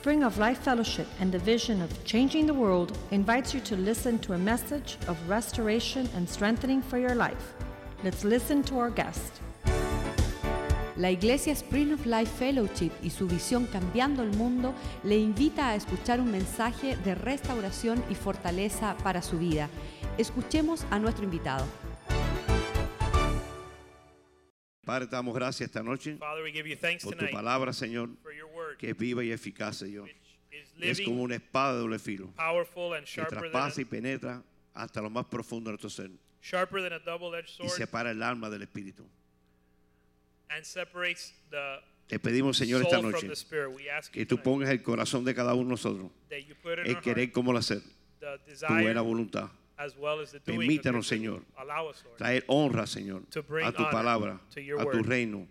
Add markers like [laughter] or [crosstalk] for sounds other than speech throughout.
Spring of Life Fellowship and the vision of changing the world invites you to listen to a message of restoration and strengthening for your life. Let's listen to our guest. La Iglesia Spring of Life Fellowship y su visión Cambiando el Mundo le invita a escuchar un mensaje de restauración y fortaleza para su vida. Escuchemos a nuestro invitado. Padre, te damos gracias esta noche Father, we give you thanks por tu tonight palabra, Señor, for your word, que es viva y eficaz, Señor. Y es como una espada de doble filo powerful, and que traspasa y penetra hasta lo más profundo de nuestro ser sharper than a double-edged y separa el alma del espíritu. and separates the Te pedimos, Señor, esta noche que you tú pongas el corazón de cada uno de nosotros el querer como el hacer, tu buena voluntad. As well as the doing of Permítanos. Señor, Allow us, Lord, Traer honra, Señor, to bring a tu palabra, a tu reino,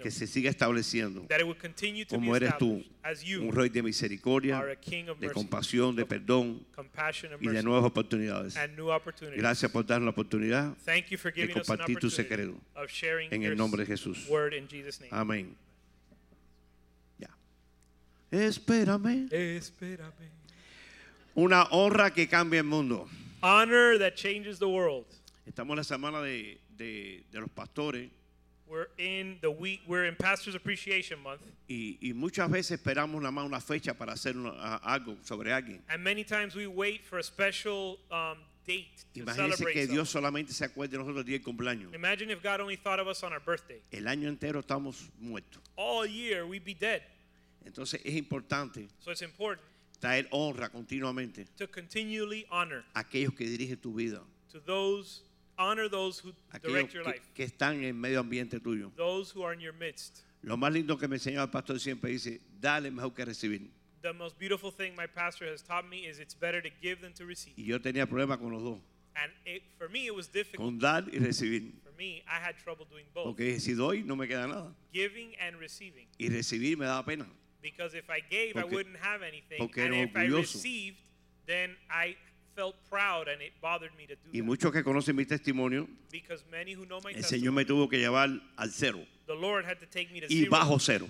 que se siga estableciendo that it would continue to como eres tú, un rey de misericordia, de compasión, de perdón y de nuevas oportunidades. and new opportunities. Gracias por darnos la oportunidad Thank you for giving us an compartir tu opportunity secreto. of sharing En el nombre de Jesús. Amén. Ya. Espérame. Espérame. Una honra que cambia el mundo. Honor that changes the world. Estamos en la semana de, de- de los pastores We're in the week. We're in Pastors Appreciation Month, y, y muchas veces esperamos nada más una fecha para hacer una- a- algo sobre alguien. and many times we wait for a special um, date to Imagínense celebrate. que Dios solamente se acuerde de nosotros el día del cumpleaños. Imagine if God only thought of us on our birthday. El año entero estamos muertos. All year we'd be dead. Entonces es importante So it's important traer honra continuamente to continually honor a aquellos que dirigen tu vida, to those honor those who aquellos direct your que, life, que están en el medio ambiente tuyo. those who are in your midst. Lo más lindo que me enseñó el pastor siempre dice, dale mejor que recibir. The most beautiful thing my pastor has taught me is it's better to give than to receive. Y yo tenía problemas con los dos, And it, for me, it was difficult. con dar y recibir. For me, I had trouble doing both, Porque si doy, no me queda nada. giving and receiving. Y recibir me daba pena. Because if I gave, I Porque- wouldn't have anything. And if I received, then I felt proud and it bothered me to do Y that. muchos que conocen mi testimonio, Because many who know my el Señor me testimony, tuvo que llevar al cero the Lord had to take me to y zero bajo cero.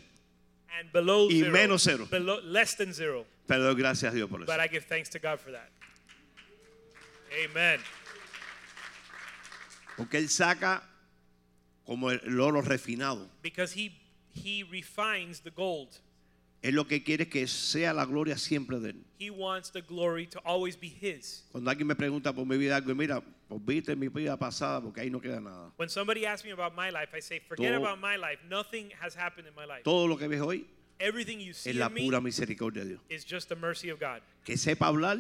and below y zero, menos cero. below, less than zero. Pero doy gracias a Dios por eso. But I give thanks to God for that. Amen. Porque Él saca como el oro refinado. Because He He refines the gold. Él lo que quiere es que sea la gloria siempre de Él. He wants the glory to always be His. Cuando alguien me pregunta por mi vida algo, mira, olvídate mi vida pasada porque ahí no queda nada. When somebody asks me about my life, I say, forget Todo- about my life. Nothing has happened in my life. Todo lo que ves hoy Everything you see es la pura misericordia de Dios. is just the mercy of God. Que sepa hablar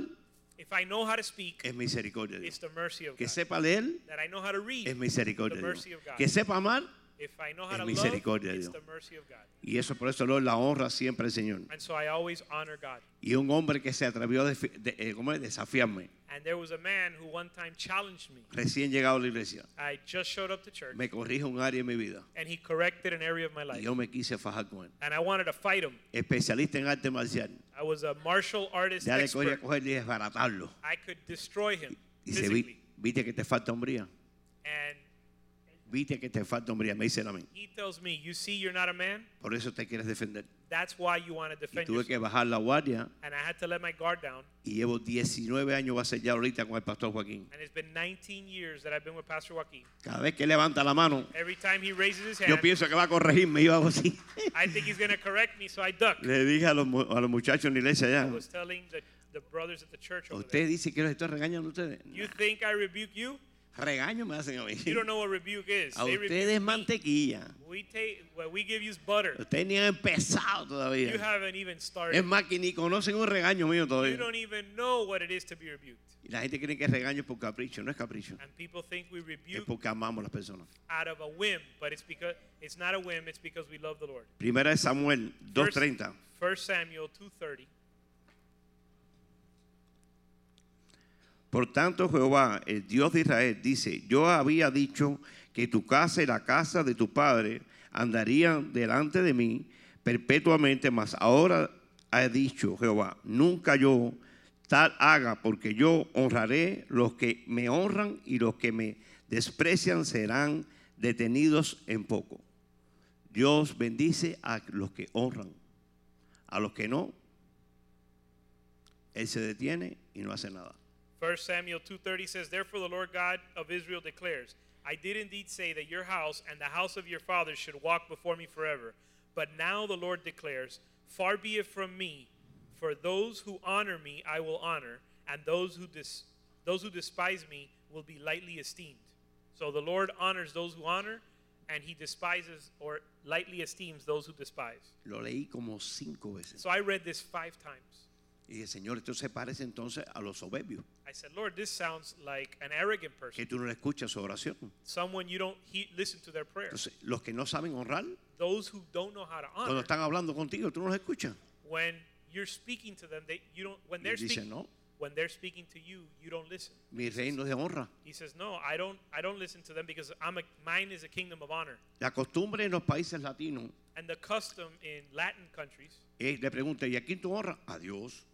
If I know how to speak, es misericordia de it's Dios. the mercy of Que God. sepa leer That I know how to read, es misericordia de Dios. Que sepa amar If I know how es to love, misericordia de it's Dios. the mercy of God. y eso por eso lo la honra siempre al Señor. And so I always honor God. Y un hombre que se atrevió a defi- de- eh, ¿cómo es? desafiarme, And there was a man who one time challenged me. recién llegado a la iglesia, I just showed up to church, me corrige un área en mi vida and he corrected an area of my y life. yo me quise fajar con él. And I wanted to fight him. Especialista en arte marcial. I was a martial artist Ya le cogí a expert. coger y desbaratarlo. I could destroy him physically. "Vi- viste que te falta hombría. And Viste que te falta hombría. Me dice mí. he tells me, You see, you're not a man? Por eso te quieres defender. That's why you want to Y defend tuve yourself. que bajar la guardia And I had to let my guard down. y llevo 19 años, va a ser ya ahorita con el pastor Joaquín. And it's been 19 years that I've been with Pastor Joaquin. Cada vez que levanta la mano, Every time he raises his yo hand, pienso que va a corregirme y yo hago así. I think he's going to correct me, so I duck. Le dije a los, mu- a los muchachos en la iglesia I allá, was telling the, the brothers at the church over usted dice que los estoy regañando a ustedes. You think I rebuke you? Regaño me hacen a mí. You don't know what rebuke is. [laughs] A They ustedes rebuke mantequilla. We take what we give you is butter. Ustedes ni han empezado You todavía. haven't even Es started. más que ni conocen un regaño mío You todavía. don't even know what it is to be rebuked. Y la gente cree que es regaño por capricho. No es capricho. And people think we Es rebuke porque amamos a las personas. out of a whim, but it's because it's not a whim, it's because we love the Lord. Primera de Samuel First- 2.30. 1 Samuel 2:30. Por tanto, Jehová, el Dios de Israel, dice, yo había dicho que tu casa y la casa de tu padre andarían delante de mí perpetuamente, mas ahora ha dicho Jehová, nunca yo tal haga, porque yo honraré los que me honran y los que me desprecian serán detenidos en poco. Dios bendice a los que honran, a los que no, Él se detiene y no hace nada. 1 Samuel 2:30 says, "Therefore the Lord God of Israel declares, I did indeed say that your house and the house of your fathers should walk before me forever. But now the Lord declares, Far be it from me, for those who honor me I will honor, and those who dis- those who despise me will be lightly esteemed." So the Lord honors those who honor, and he despises or lightly esteems those who despise. Lo leí como cinco veces. So I read this 5 times. Y dije, Señor, esto se parece entonces a los soberbios, I said, "Lord, this sounds like an arrogant person, que tú no le escuchas su oración. someone you don't he- listen to their prayer." Entonces, los que no saben honrar, those who don't know how to cuando honor están hablando contigo, tú no los escuchas. when you're speaking to them they you don't when they're dice, speaking no, when they're speaking to you you don't listen mi reino es de honra. he says no i don't i don't listen to them because i'm a mine is a kingdom of honor La costumbre en los países latinos and the custom in latin countries es, le pregunta, ¿y a quién tú honras? A Dios.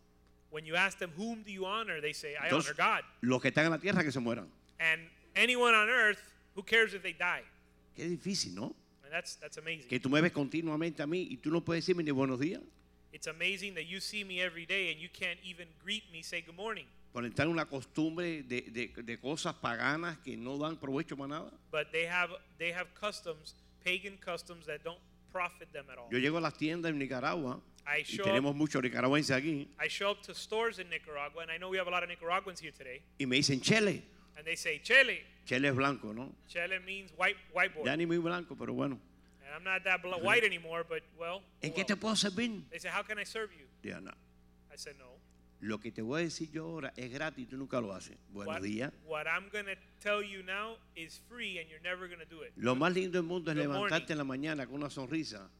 When you ask them whom do you honor they say i Entonces, honor god los que están en la tierra que se mueran. and anyone on earth who cares if they die Qué difícil, ¿no? and that's that's amazing Que tú me ves continuamente a mí y tú no puedes decirme ni buenos días. it's amazing that you see me every day and you can't even greet me say good morning Por entrar en una costumbre de, de- de cosas paganas que no dan provecho para nada. but they have they have customs pagan customs that don't profit them at all Yo llego a las tiendas en Nicaragua I y show tenemos muchos nicaragüenses aquí I show up to stores in Nicaragua, and I know we have a lot of Nicaraguans here today, y me dicen chele. and they say Chele. Chele es blanco, ¿no? Chele means white white boy, Ya ni muy blanco, pero bueno. and I'm not that bl- white anymore, but well, ¿En qué te puedo servir? They say, how can I serve you? No. I said, no. Lo que te voy a decir yo ahora es gratis y tú nunca lo haces. Buenos What, días. what I'm gonna tell you now is free, and you're never gonna do it. Lo más lindo del mundo es Good levantarte morning. en la mañana con una sonrisa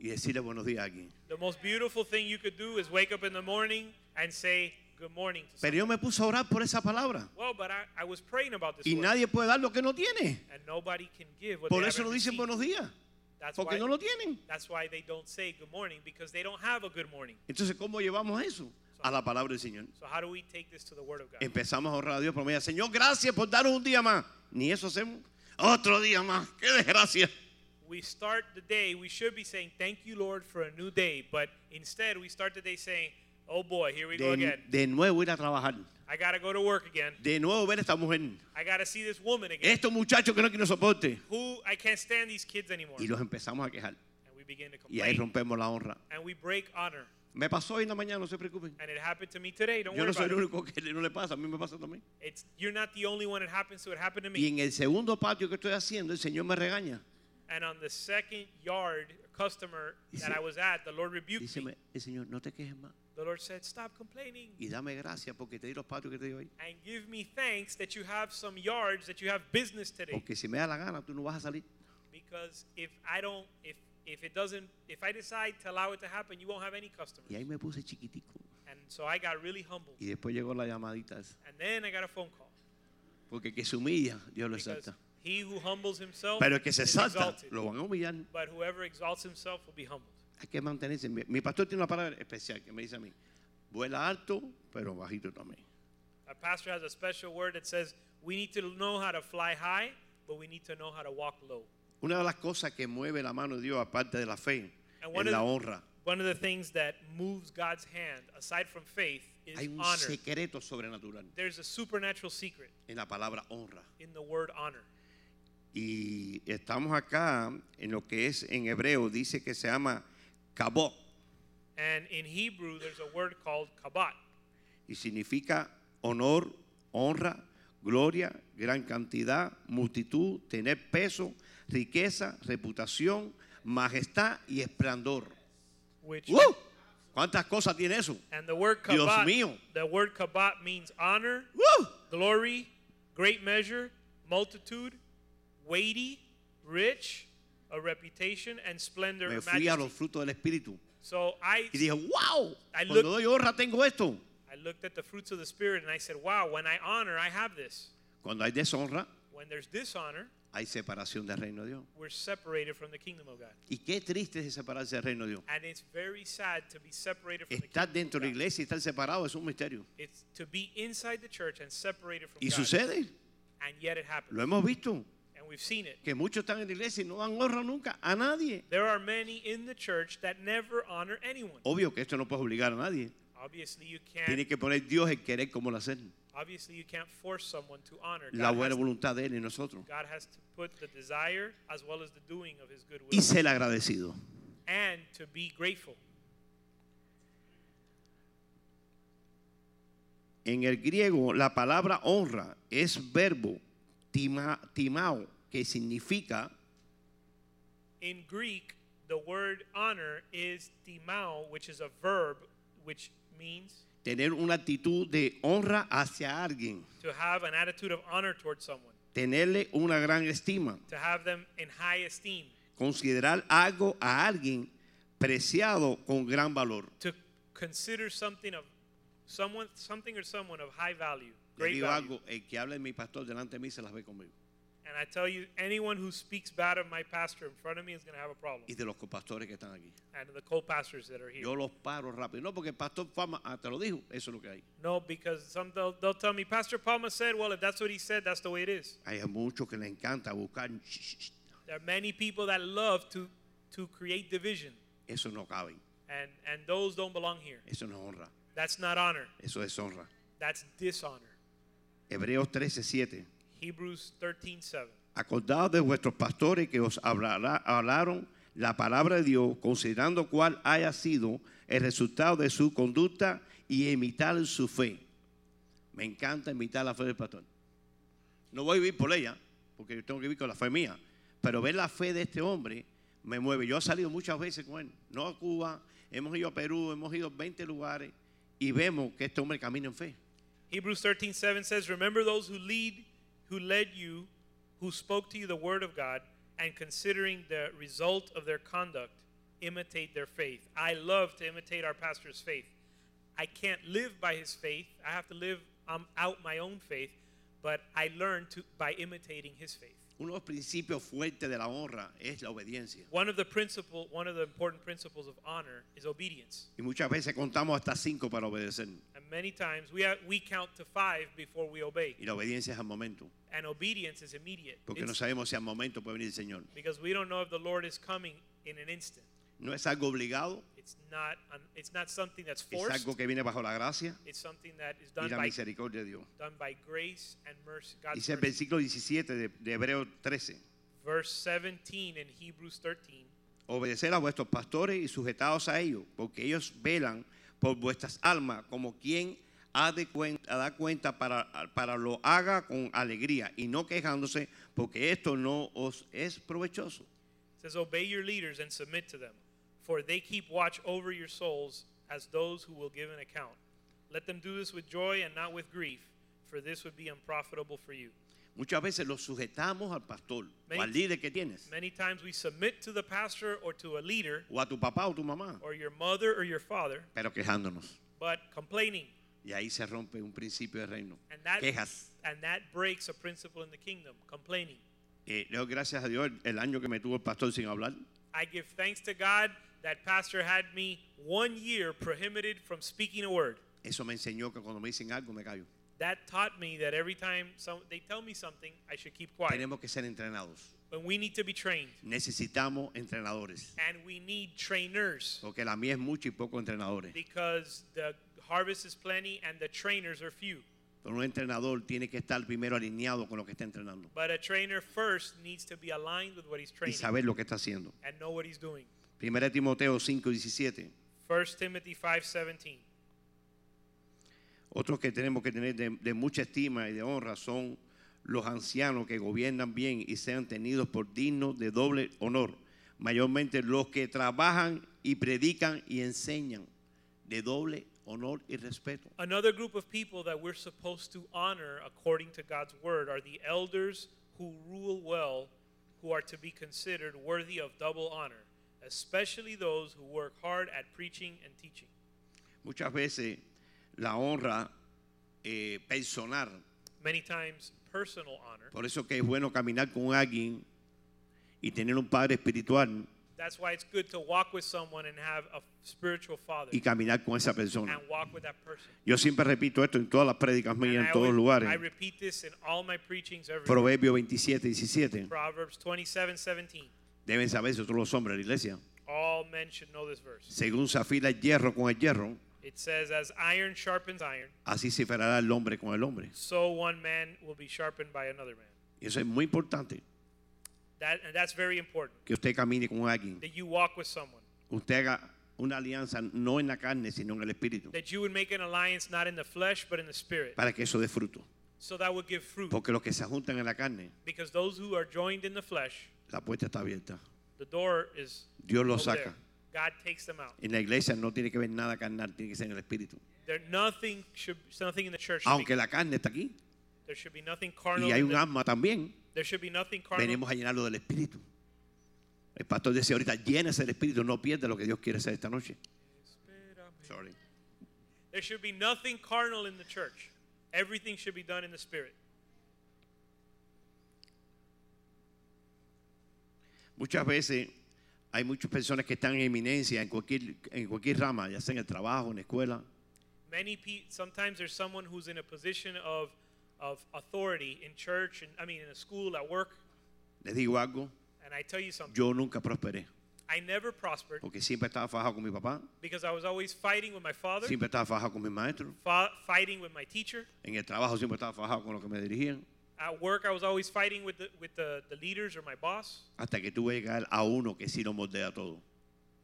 y decirle buenos días aquí. The most beautiful thing you could do is wake up in the morning and say good morning to Pero yo me puse a orar por esa palabra. Well, but I, I was praying about this Y word, nadie puede dar lo que no tiene. and nobody can give what Por they eso no dicen received. buenos días. That's Porque why, no lo tienen. that's why they don't say good morning because they don't have a good morning. Entonces, ¿cómo llevamos eso? A la palabra del Señor. So how do we take this to the Word of God? Empezamos a orar a Dios por medio. Señor, gracias por darnos un día más. Ni eso hacemos. Otro día más. Qué desgracia. We start the day, we should be saying, Thank you, Lord, for a new day. But instead, we start the day saying, Oh boy, here we go De, again. de nuevo ir a trabajar. I got to go to work again. De nuevo ver a esta mujer. I got to see this woman again. Estos muchachos que no quieren soporte. Who I can't stand these kids anymore. Y los empezamos a quejar. And we begin to Y ahí complain. rompemos la honra. And we break honor. Me pasó hoy en la mañana, no se preocupen. And it happened to me today. Don't Yo worry no soy el único que no le pasa, a mí me pasa también. It's, you're not the only one it happens to. It happened to Y me. en el segundo patio que estoy haciendo, el Señor me regaña. And on the second yard customer that I was at, the Lord rebuked Dice me. Señor, no te quejes más. The Lord said, Stop complaining. Y dame gracias porque te di los patios que te di hoy. and give me thanks that you have some yards that you have business today Porque si me da la gana, tú no vas a salir. because if i don't if if it doesn't if i decide to allow it to happen you won't have any customers Y ahí me puse chiquitico. and so i got really humble. Y después llegó la llamadita esa. and then i got a phone call Porque que se humilla, Dios lo exalta. He who humbles himself Pero el que se is exalta, exalted lo van a humillar. but whoever exalts himself will be humbled Hay que mantenerse. Mi, mi pastor tiene una palabra especial que me dice a mí. Vuela alto, pero bajito también. our pastor has a special word that says we need to know how to fly high but we need to know how to walk low Una de las cosas que mueve la mano de Dios, aparte de la fe, And es one of la the- honra. one of the things that moves god's hand aside from faith is Hay un honor secreto sobrenatural there's a supernatural secret en la palabra honra. in the word honor Y estamos acá en lo que es en hebreo, dice que se llama kabot And in Hebrew, there's a word called kabat, y significa honor, honra, gloria, gran cantidad, multitud, tener peso, riqueza, reputación, majestad y esplendor. which ¡Uh! ¿Cuántas cosas tiene eso? and the word Dios kabat, mío. the word kabat means honor, ¡Uh! glory, great measure, multitude, weighty, rich, a reputation, and splendor, Me fui a los frutos del Espíritu So I, y dije, wow, I cuando doy honra tengo esto. I looked at the fruits of the Spirit and I said, wow, when I honor, I have this. Cuando hay deshonra, When there's dishonor, hay separación del reino de Dios. we're separated from the kingdom of God. Y qué triste es separarse del reino de Dios. And it's very sad to be separated from the Estar kingdom dentro de la iglesia y estar separado es un misterio. It's to be inside the church and separated from Y God. sucede, And yet it happens. lo hemos visto, we've seen it. que muchos están en la iglesia y no dan honra nunca a nadie. There are many in the church that never honor anyone. Obvio que esto no puede obligar a nadie. Obviously, you Tiene can't. que poner Dios el querer como el hacer. Obviously, you can't force someone to honor. La God buena has, voluntad de Él en nosotros. God has to put the desire as well as the doing of His good Y will, ser agradecido. and to be grateful. En el griego, la palabra honra es verbo tima- timao, que significa In Greek, the word honor is timao, which is a verb, which means tener una actitud de honra hacia alguien, to have an attitude of honor towards someone, tenerle una gran estima, to have them in high esteem, considerar algo a alguien preciado con gran valor. to consider something of someone, something or someone of high value, great digo value. algo, el que habla mi pastor delante de mí se las ve conmigo. And I tell you, anyone who speaks bad of my pastor in front of me is going to have a problem. Y de los copastores que están aquí. And the co-pastors that are here. Yo los paro rápido. No, porque el pastor Fama ah, te lo dijo, eso es lo que hay. No, because some they'll, they'll tell me, Pastor Palma said, well, if that's what he said, that's the way it is. Hay muchos que le encanta buscar. There are many people that love to to create division, Eso no cabe. and and those don't belong here. Eso no honra. That's not honor. Eso es honra. That's dishonor. Hebreos 13, 7. Hebrews 13:7. Acordaos de vuestros pastores que os hablará- hablaron la palabra de Dios, considerando cuál haya sido el resultado de su conducta y imitar su fe. Me encanta imitar la fe del pastor. No voy a vivir por ella, porque yo tengo que vivir con la fe mía, pero ver la fe de este hombre me mueve. Yo he salido muchas veces con él, no a Cuba, hemos ido a Perú, hemos ido a 20 lugares y vemos que este hombre camina en fe. Hebrews 13:7 says, "Remember those who lead who led you, who spoke to you the word of God, and considering the result of their conduct, imitate their faith." I love to imitate our pastor's faith. I can't live by his faith. I have to live um, out my own faith, but I learn to by imitating his faith. Uno de los principios fuertes de la honra es la obediencia. One of the principle, one of the important principles of honor is obedience. Y muchas veces contamos hasta cinco para obedecer. And many times we have, we count to 5 before we obey. Y la obediencia es al momento. And obedience is immediate. Porque no It's- sabemos si al momento puede venir el Señor. because we don't know if the Lord is coming in an instant. No es algo obligado, It's not it's not something that's es forced. algo que viene bajo la gracia It's something that is y done la by misericordia de Dios. done by grace and mercy. God's Dice el mercy. versículo 17 de, de Hebreos 13. Verse 17 in Hebrews 13. Obedecer a vuestros pastores y sujetados a ellos, porque ellos velan por vuestras almas como quien ha de cuenta, da cuenta para, para lo haga con alegría y no quejándose, porque esto no os es provechoso. It says, Obey your leaders and submit to them, for they keep watch over your souls as those who will give an account. Let them do this with joy and not with grief, for this would be unprofitable for you. Muchas veces los sujetamos al pastor o Many- al líder que tienes, Many times we submit to the pastor or to a leader o a tu papá o tu mamá, or your mother or your father, pero quejándonos. but complaining. Y ahí se rompe un principio de reino. And that, Quejas. and that breaks a principle in the kingdom, complaining. Eh, le doy gracias a Dios el año que me tuvo el pastor sin hablar. I give thanks to God that pastor had me one year prohibited from speaking a word. Eso me enseñó que cuando me dicen algo me callo. That taught me that every time some, they tell me something, I should keep quiet. Tenemos que ser entrenados. When we need to be trained, Necesitamos entrenadores. and we need trainers Porque la mía es mucho y poco entrenadores. because the harvest is plenty and the trainers are few. Pero un entrenador tiene que estar primero alineado con lo que está entrenando But a trainer first needs to be aligned with what he's y training saber lo que está haciendo. and know what he's doing. Primera Timoteo 5, 17. 1 Timothy 5:17. Otros que tenemos que tener de, de mucha estima y de honra son los ancianos que gobiernan bien y sean tenidos por dignos de doble honor. Mayormente los que trabajan y predican y enseñan de doble honor y respeto. Another group of people that we're supposed to honor according to God's word are the elders who rule well, who are to be considered worthy of double honor, especially those who work hard at preaching and teaching. Muchas veces la honra eh, personal, Many times, personal honor. por eso que es bueno caminar con alguien y tener un padre espiritual That's why it's good to walk with someone and have a spiritual father y caminar con esa persona. and walk with that person. Yo siempre repito esto en todas las prédicas mías, I, en todos always- lugares. I repeat this in all my preachings everywhere. Proverbio 27, 17. Proverbs 27, 17. Deben saber eso todos los hombres de la iglesia. All men should know this verse. Según se afila el hierro con el hierro, It says, as iron sharpens iron, así se fará el hombre con el hombre. so one man will be sharpened by another man. Y eso es muy importante, That, and that's very important, que usted camine con alguien. that you walk with someone. Usted haga una alianza no en la carne, sino en el espíritu, That you would make an alliance not in the flesh, but in the spirit. para que eso dé fruto. So that would give fruit. Porque los que se juntan en la carne, Because those who are joined in the flesh, la puerta está abierta. the door is Dios los there. saca. God takes them out. En la iglesia no tiene que ver nada carnal, tiene que ser en el espíritu. There nothing should nothing in the church. Aunque la carne está aquí there should be nothing carnal. y hay un alma también, there should be nothing carnal. venimos a llenarlo del espíritu. El pastor decía ahorita, llénese del espíritu, no pierda lo que Dios quiere hacer esta noche. Sorry. There should be nothing carnal in the church. Everything should be done in the spirit. Muchas veces hay muchas personas que están en eminencia en cualquier, en cualquier rama, ya sea en el trabajo, en la escuela, Many people. Sometimes there's someone who's in a position of of authority in church, and I mean in a school, at work. les digo algo, And I tell you something. yo nunca prosperé, I never prospered porque siempre estaba fajado con mi papá, because I was always fighting with my father, siempre estaba fajado con mi maestro, fa- fighting with my teacher. en el trabajo siempre estaba fajado con los que me dirigían, At work, I was always fighting with the with the, the leaders or my boss hasta que tuve que llegar a uno que sí lo moldea todo.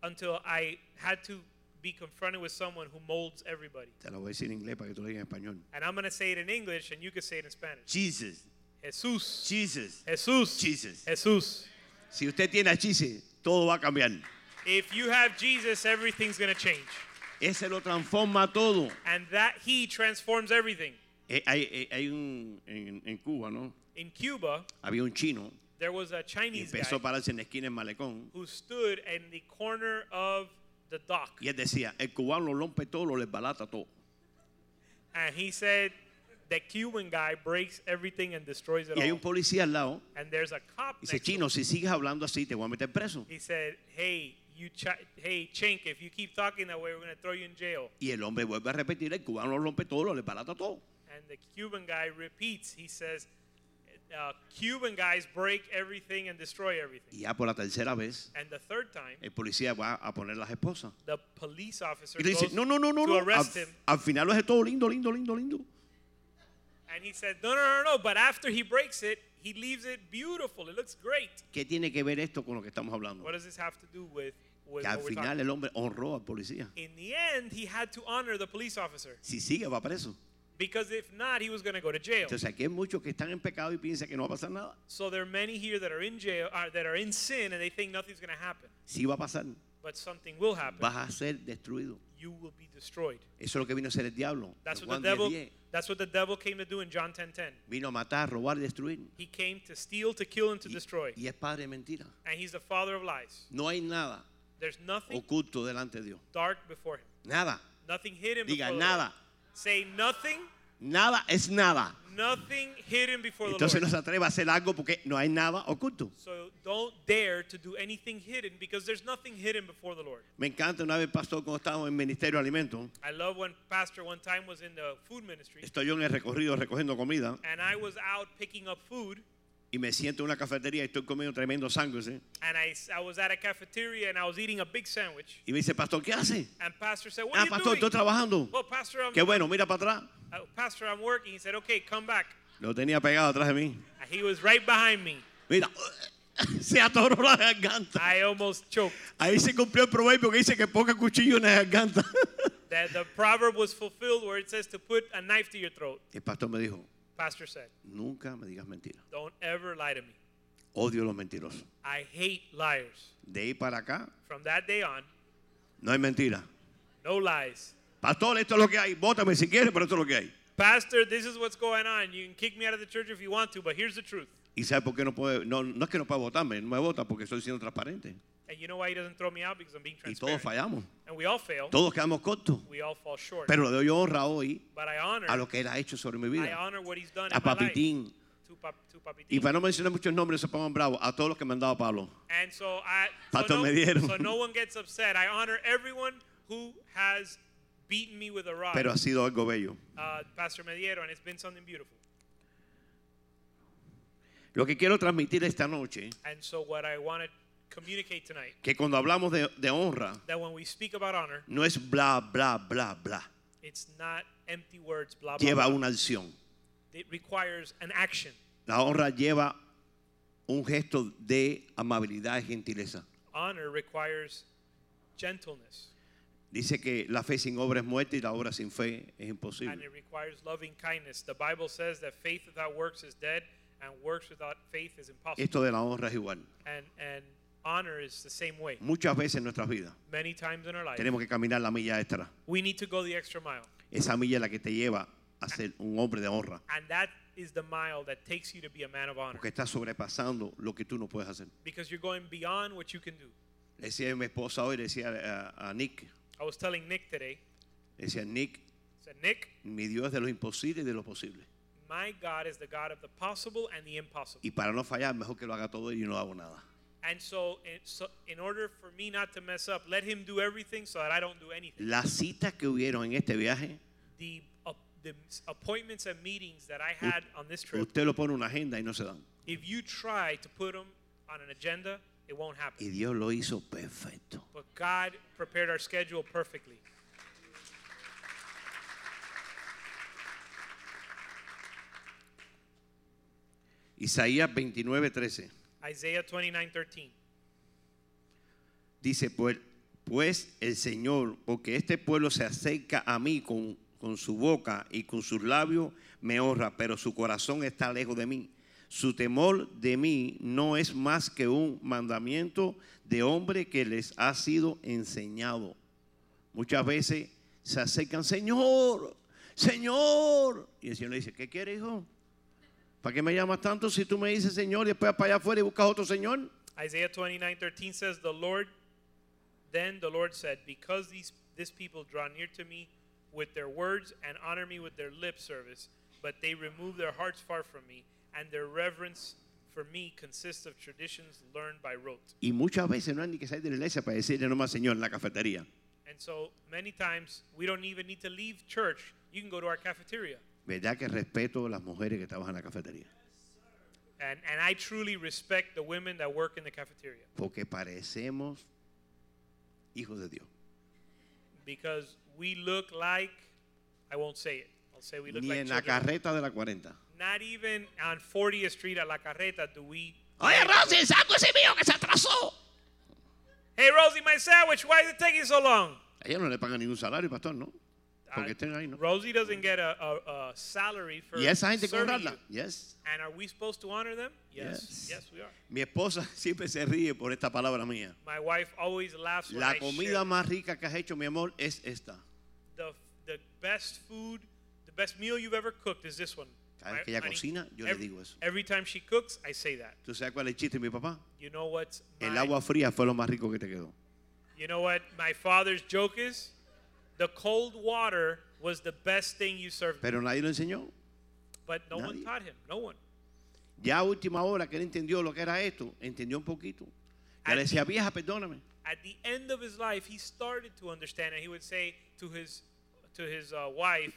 until I had to be confronted with someone who molds everybody. Te lo voy a decir en inglés para que tú lo digas en español. And I'm going to say it in English and you can say it in Spanish. Jesus, Jesús. Jesus. Jesús. Jesus. Jesús. Si usted tiene a Chise, todo va a cambiar. If you have Jesus, everything's going to change. Ese lo transforma todo. And that he transforms everything. Eh, Hay, eh, hay un, en, en Cuba, ¿no? In Cuba, Había un chino there was a y Chinese empezó a pararse en la esquina en Malecón who stood in the corner of the dock. y él decía, el cubano lo rompe todo, lo desbalata todo. And he said, the Cuban guy breaks everything and destroys it Y hay un policía al lado And there's a cop dice, chino, si sigues hablando así, te voy a meter preso. He said, hey, you hey, Chink, if you keep talking that way, we're going to throw you in jail. Y el hombre vuelve a repetir, el cubano lo rompe todo, lo desbalata todo. And the Cuban guy repeats, he says, uh, Cuban guys break everything and destroy everything. Y ya por la tercera vez, And the third time, el policía va a poner las esposas. the police officer Y le dice, goes no, no, no, no, to no. Al, al final lo hace todo lindo, lindo, lindo, lindo. And he said, no, no, no, no. But after he breaks it, he leaves it beautiful. It looks great. ¿Qué tiene que ver esto con lo que estamos hablando? What does this have to do with, Que al final el hombre honró al policía. In the end, he had to honor the police officer Si sigue, va preso. Because if not, he was going to go to jail. Entonces aquí hay muchos que están en pecado y piensan que no va a pasar nada. So there are many here that are in jail, uh, that are in sin, and they think nothing's going to happen. Sí va a pasar. But something will happen. Vas a ser destruido. You will be destroyed. Eso es lo que vino a hacer el diablo. That's what the devil. 10:10. That's what the devil came to do in John 10:10. Vino a matar, robar destruir. He came to steal, to kill, and to Y, destroy. y es padre de mentira. And he's the father of lies. No hay nada There's nothing oculto delante de Dios. dark before him. Nada. Nothing hidden Diga nada. Say nothing. Nada es nada. Nothing hidden before the Entonces no Lord. se atreve a hacer algo porque no hay nada oculto. So don't dare to do anything hidden because there's nothing hidden before the Lord. Me encanta una vez, pastor, cuando estábamos en Ministerio de Alimentos. I love when pastor one time was in the food ministry Estoy yo en el recorrido recogiendo comida and I was out picking up food y me siento en una cafetería y estoy comiendo tremendo sándwich. ¿eh? and I, I was at a cafeteria and I was eating a big sandwich Y me dice, pastor, ¿qué hace? and pastor said, "What Ah, are you pastor, doing?" estoy trabajando. Well, pastor, I'm, Qué bueno, mira para atrás. uh, pastor, I'm working. He said, "Okay, come back." Lo tenía pegado atrás de mí. He was right behind me. Mira, [laughs] se atoró la garganta. I almost choked. Ahí se cumplió el proverbio que dice que ponga cuchillo en la garganta. That the proverb was fulfilled where it says to put a knife to your throat. El pastor me dijo, Pastor said, nunca me digas mentira. "Don't ever lie to me. Odio los mentirosos. I hate liars." De ahí para acá, From that day on, no hay mentira. no lies. Pastor, esto es lo que hay. Bótame si quieres, pero esto es lo que hay. Pastor, this is what's going on. You can kick me out of the church if you want to, but here's the truth. ¿Y sabe por qué no puede? No, no es que no pueda votarme, no me vota porque estoy siendo transparente. And you know why he doesn't throw me out? Because I'm being Y todos transparent. fallamos. And we all fail. Todos quedamos cortos. We all fall short. Pero le doy honra hoy But I honor, a lo que él ha hecho sobre mi I vida. honor what he's done A in my life. Papitín. To, pap, to Papitín. Y para no mencionar muchos nombres, se pongan bravos. A todos los que me han dado palo. And so I, Pato so no, me dieron. so no one gets upset. I honor everyone who has beaten me with a rod. Pero ha sido algo bello. uh, Pastor Mediero, and it's been something beautiful. Lo que quiero transmitir esta noche And so what I want to communicate tonight que cuando hablamos de, de honra, that when we speak about honor, no es bla, bla, bla, bla. it's not empty words, blah, blah, Lleva blah. una acción. It requires an action. La honra lleva un gesto de amabilidad y gentileza. Honor requires gentleness, Dice que la fe sin obra es muerte y la obra sin fe es and imposible. it requires loving kindness. The Bible says that faith without works is dead, and works without faith is impossible. Esto de la honra es igual. And and honor is the same way. Muchas veces en nuestras vidas Many times in our life, tenemos que caminar la milla extra. we need to go the extra mile, Esa milla es la que te lleva a ser un hombre de honra. and that is the mile that takes you to be a man of honor, Porque estás sobrepasando lo que tú no puedes hacer. because you're going beyond what you can do. Le decía a mi esposa hoy, le decía a, a Nick, I was telling Nick today, le decía Nick, I said, Nick, mi Dios es de lo imposible y de lo posible. my God is the God of the possible and the impossible. Y para no fallar, mejor que lo haga todo y yo no hago nada. And so, in, so, in order for me not to mess up, let him do everything so that I don't do anything. Las citas que hubieron en este viaje, The, uh, the appointments and meetings that I had on this trip, usted lo pone una agenda y no se dan. if you try to put them on an agenda, it won't Y happen. Dios lo hizo perfecto. But God prepared our schedule perfectly. Isaías 29, 13. Isaiah 29 13. Dice, pues, pues el Señor, porque este pueblo se acerca a mí con, con su boca y con sus labios me honra, pero su corazón está lejos de mí. Su temor de mí no es más que un mandamiento de hombre que les ha sido enseñado. Muchas veces se acercan, Señor, Señor. Y el Señor le dice, ¿qué quiere, hijo? ¿Para qué me llamas tanto si tú me dices Señor y después para allá afuera y buscas otro Señor? Isaiah 29:13 says, The Lord, then the Lord said, Because these this people draw near to me with their words and honor me with their lip service, but they remove their hearts far from me, and their reverence for me consists of traditions learned by rote. Y muchas veces no hay ni que salir de la iglesia para decirle nomás Señor en la cafetería. And so many times we don't even need to leave church. You can go to our cafeteria. ¿Verdad que respeto a las mujeres que trabajan en la cafetería? And, and I truly respect the women that work in the cafeteria Porque parecemos hijos de Dios. because we look like, I won't say it. I'll say we look Ni like en la children. carreta de la 40. Not even on 40th Street at La Carreta do we. Oye, Rosy, el ese mío que se atrasó. Hey, Rosie, my sandwich. Why is it taking so long? A ella no le pagan ningún salario, pastor, ¿no? Porque estén ahí, ¿no? Rosie doesn't get a, a, a salary for Y esa gente serving honrarla. you. Yes. And are we supposed to honor them? Yes. Yes. Yes, we are. Mi esposa [laughs] siempre se ríe por esta palabra mía. My wife always laughs when La I comida share más rica que has hecho, mi amor, es esta. the, the best food, the best meal you've ever cooked is this one. Cada vez My- que ella honey, cocina, yo le every, digo eso. Every time she cooks, I say that. ¿Tú sabes cuál es el chiste de mi papá? You know what? El agua fría fue lo más rico que te quedó. You know what my father's joke is? The cold water was the best thing you served. Pero nadie lo enseñó. But no one nadie. taught him. No one. Ya a última hora que él entendió lo que era esto, entendió un poquito. Ya le decía, vieja, perdóname. At the end of his life, he started to understand, and he would say to his to his uh, wife,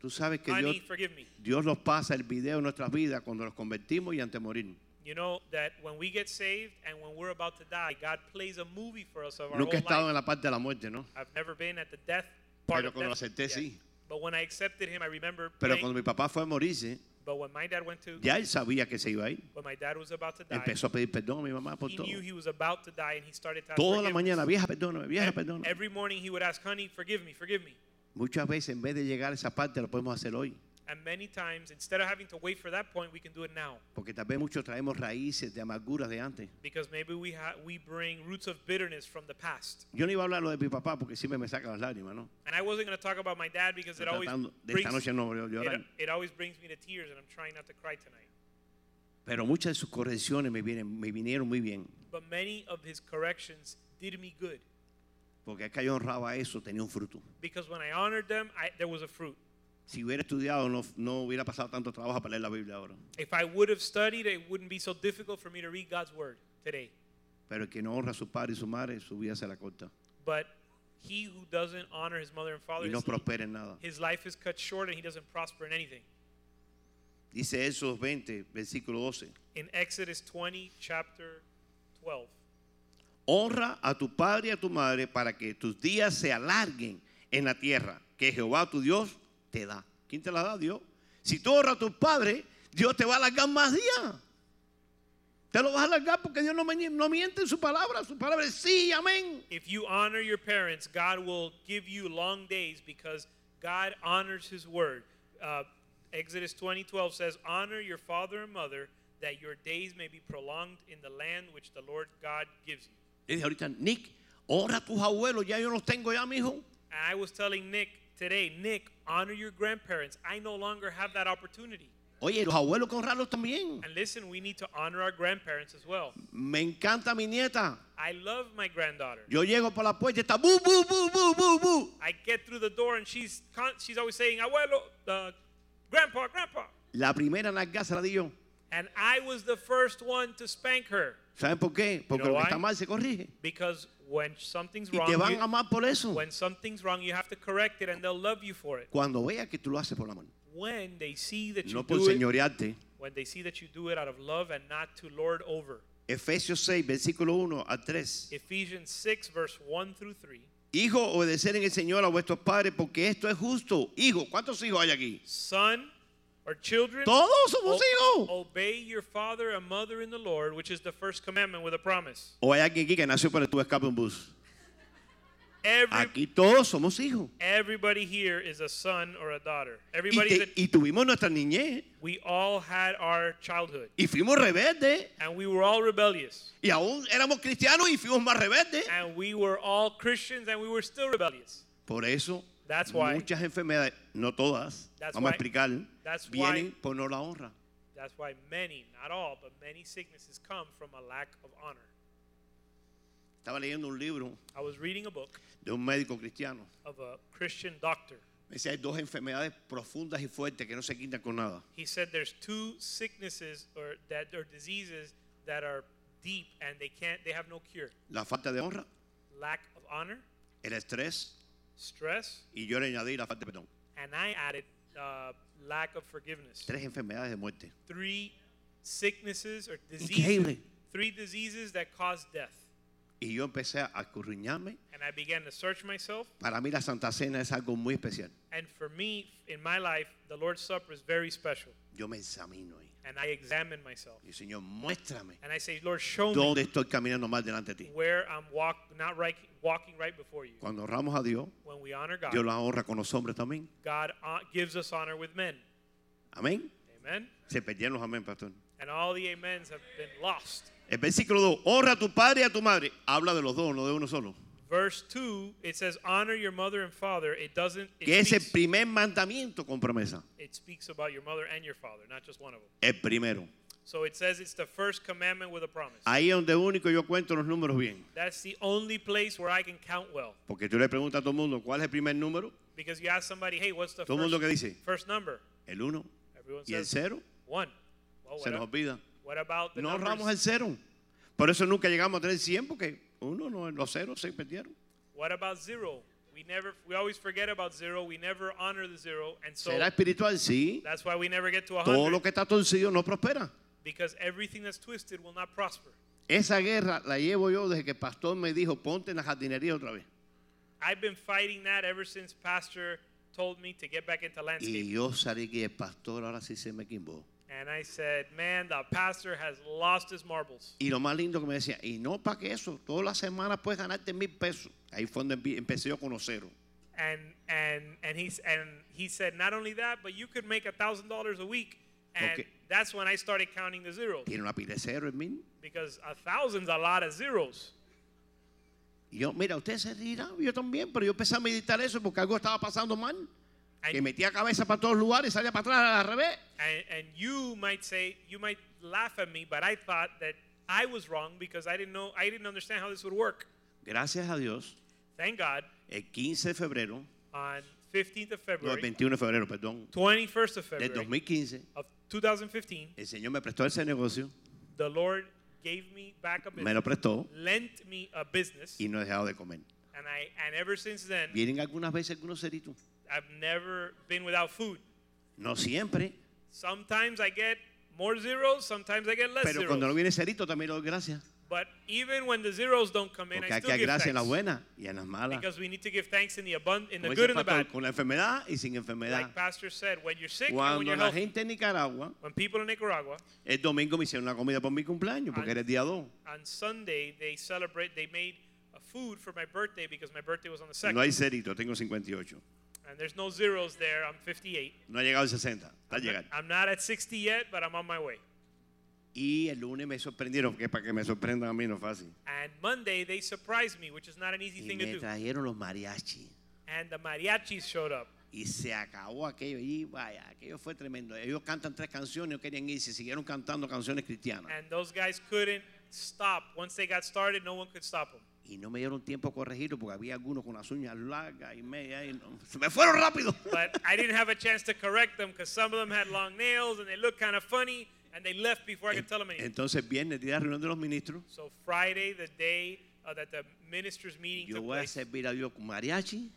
Tú sabes que Dios, "Honey, forgive me." Dios nos pasa el video en nuestras vidas cuando nos convertimos y antes de morir. You know that when we get saved and when we're about to die, God plays a movie for us of our Nunca he estado life. en la parte de la muerte, ¿no? I've never been at the death part Pero of cuando death acepté, yet. sí. But when I accepted him, I remember. Pero playing- cuando mi papá fue a morirse, but when my dad went to, ya él sabía que se iba a ir. when my dad was about to die, Empezó a pedir perdón a mi mamá por he todo. knew he was about to die, and he started to ask Toda la forgiveness. mañana, vieja, perdóname, vieja, perdóname. Every morning he would ask, honey, forgive me, forgive me. Muchas veces, en vez de llegar a esa parte, lo podemos hacer hoy. And many times, instead of having to wait for that point, we can do it now. Porque tal vez muchos traemos raíces de amarguras de antes. Because maybe we, ha- we bring roots of bitterness from the past. Yo no iba a hablar lo de mi papá porque siempre me saca las lágrimas, ¿no? And I wasn't going to talk about my dad because it always, brings, noche no it, it always brings me to tears, and I'm trying not to cry tonight. Pero muchas de sus correcciones me, vienen, me vinieron muy bien. But many of his corrections did me good. Porque yo honraba eso, tenía un fruto. Because when I honored them, I, there was a fruit. Si hubiera estudiado, no, no hubiera pasado tanto trabajo para leer la Biblia ahora. If I would have studied, it wouldn't be so difficult for me to read God's word today. Pero el que no honra a su padre y su madre, su vida se la corta. But he who doesn't honor his mother and father, Y no his, prospera en nada. his life is cut short and he doesn't prosper in anything. Dice Éxodo 20, versículo 12. In Exodus 20, chapter 12, honra a tu padre y a tu madre para que tus días se alarguen en la tierra que Jehová tu Dios te da. ¿Quién te la da? Dios. Si tú honras a tus padres, Dios te va a alargar más días. Te lo vas a alargar porque Dios no, no miente en su palabra. Su palabra es sí, amén. If you honor your parents, God will give you long days because God honors His word. Uh, Exodus 20:12 says, "Honor your father and mother, that your days may be prolonged in the land which the Lord God gives you." Le dije ahorita, Nick, honra a tus abuelos. Ya yo los tengo ya, mijo. And I was telling Nick today, Nick, honor your grandparents. I no longer have that opportunity. Oye, los abuelos con también. And listen, we need to honor our grandparents as well. Me encanta mi nieta. I love my granddaughter. Yo llego por la puerta y está bu, bu, bu, bu, bu, bu. I get through the door and she's she's always saying, "Abuelo, uh, grandpa, grandpa." La primera nalga se la di yo. And I was the first one to spank her ¿Saben por qué? Porque know lo que está mal se corrige. because when something's Y wrong, te van you- a amar por eso. when something's wrong, you have to correct it, and they'll love you for it. Cuando vea que tú lo haces por la mano. When they see that you No por do it, señorearte. when they see that you do it out of love and not to lord over. Efesios 6, versículo 1 al 3. Ephesians 6 verse 1 through 3. Hijo, obedecer en el Señor a vuestros padres porque esto es justo. Hijo, ¿cuántos hijos hay aquí? Son or children, Todos somos o- hijos. obey your father and mother in the Lord, which is the first commandment with a promise. O hay alguien aquí que nació para que tú escapes un bus. Every, Aquí todos somos hijos. everybody here is a son or a daughter. Y, Everybody te- y tuvimos nuestra niñez. we all had our childhood Y fuimos rebeldes. and we were all rebellious Y aún éramos cristianos y fuimos más rebeldes. and we were all Christians and we were still rebellious. Por eso, That's why- muchas enfermedades, no todas, That's vamos a why- explicar, that's vienen why- por no la honra. That's why many, not all, but many sicknesses come from a lack of honor. Estaba leyendo un libro I was reading a book de un médico cristiano. of a Christian doctor. Me decía, hay dos enfermedades profundas y fuertes que no se quitan con nada. He said there's two sicknesses or that or diseases that are deep and they can't they have no cure. La falta de honra, Lack of honor, el estrés stress, y yo le añadí la falta de perdón. and I added uh, lack of forgiveness. Tres enfermedades de muerte. Three sicknesses or diseases. Increíble. Three diseases that cause death. Y yo empecé a escurriñarme. And I began to search myself. Para mí la Santa Cena es algo muy especial. And for me, in my life, the Lord's Supper is very special. Yo me examino ahí. And I examine myself. Y Señor, muéstrame And I say, Lord, show me dónde estoy caminando mal delante de ti. where I'm walk, not right, walking right before you. Cuando honramos a Dios, When we honor God, Dios la honra con los hombres también. God uh, gives us honor with men. Amén. Amen. Se perdieron los amén, pastor. And all the amens have been lost. El versículo 2, honra a tu padre y a tu madre. Habla de los dos, no de uno solo. Verse 2, it says, honor your mother and father. It doesn't, Que it es el speaks, primer mandamiento con promesa. it speaks about your mother and your father, not just one of them. El primero. So it says it's the first commandment with a promise. Ahí es donde único yo cuento los números bien. That's the only place where I can count well. Porque tú le preguntas a todo el mundo, ¿cuál es el primer número? Because you ask somebody, hey, what's the Todo el mundo first, que dice, first number? el uno Everyone y el says cero. one. Well, Se what, nos ab- olvida. what about the No numbers? el cero. Por eso nunca llegamos a tener 100 porque uno, no, los ceros se perdieron. What about zero? We never, we always forget about zero. We never honor the zero, and so ¿Será espiritual? Sí. that's why we never get to a Todo hundred. lo que está torcido no prospera. Because everything that's twisted will not prosper. Esa guerra la llevo yo desde que el pastor me dijo, ponte en la jardinería otra vez. I've been fighting that ever since Pastor told me to get back into Y landscape. yo salí que el pastor ahora sí se me quimbó. And I said, man, the pastor has lost his marbles. Y lo más lindo que me decía, y no para que eso, todas las semanas puedes ganarte mil pesos. Ahí fue donde empecé yo con los ceros. And and and he's and he said not only that, but you could make a thousand dollars a week. And Okay. that's when I started counting the zeros. Tiene una pila de cero en mí. Because a thousand's a lot of zeros. Y yo, mira, usted se rirá, yo también, pero yo empecé a meditar eso porque algo estaba pasando mal. Que And, metía cabeza para todos lugares, salía para atrás al revés. and and you might say you might laugh at me, but I thought that I was wrong because I didn't know I didn't understand how this would work. Gracias a Dios, Thank God, el 15 de febrero, on 15th of no, el February, 21 de febrero, perdón, 21st of del February 2015, of 2015, el Señor me prestó ese negocio, the Lord gave me back a me lo business, prestó lent me a business, y no he dejado de comer. and I and ever since then Vienen algunas veces algunos ceritos. I've never been without food. No siempre, Sometimes I get more zeros, sometimes I get less pero cuando no zeros. viene cerito también le doy gracias. But even when the zeros don't come in, Porque I hay que still dar give gracias en las thanks. buenas y en las malas. Because we need to give thanks in the abund- in the dice good el and the pastor, bad. con la enfermedad y sin enfermedad. Like Pastor said, when you're sick and when Cuando you're la healthy. gente en Nicaragua, When people in Nicaragua el domingo me hicieron una comida por mi cumpleaños, porque era el día 2. on Sunday they celebrate. They made a food for my birthday because my birthday was on the second. No hay cerito, tengo 58. And there's no zeros there. I'm 58. No ha llegado el 60, está a I'm not, at 60 yet, but I'm on my way. Y el lunes me sorprendieron, que para que me sorprendan a mí no es fácil. And Monday they surprised me, which is not an easy Y thing to me do. trajeron los mariachis. And the mariachis showed up. Y se acabó aquello. Y vaya, aquello fue tremendo. Ellos cantan tres canciones, no querían irse, siguieron cantando canciones cristianas. And those guys couldn't stop. Once they got started, no one could stop them. Y no me dieron tiempo a corregirlo porque había algunos con las uñas largas y media. Y no- se me fueron rápido. [laughs] But I didn't have a chance to correct them because some of them had long nails and they looked kind of funny and they left before I could tell them anything. Entonces, viernes, día de reunión de los ministros, So Friday, the day uh, that the ministers meeting yo took voy a place, servir a Dios con mariachi,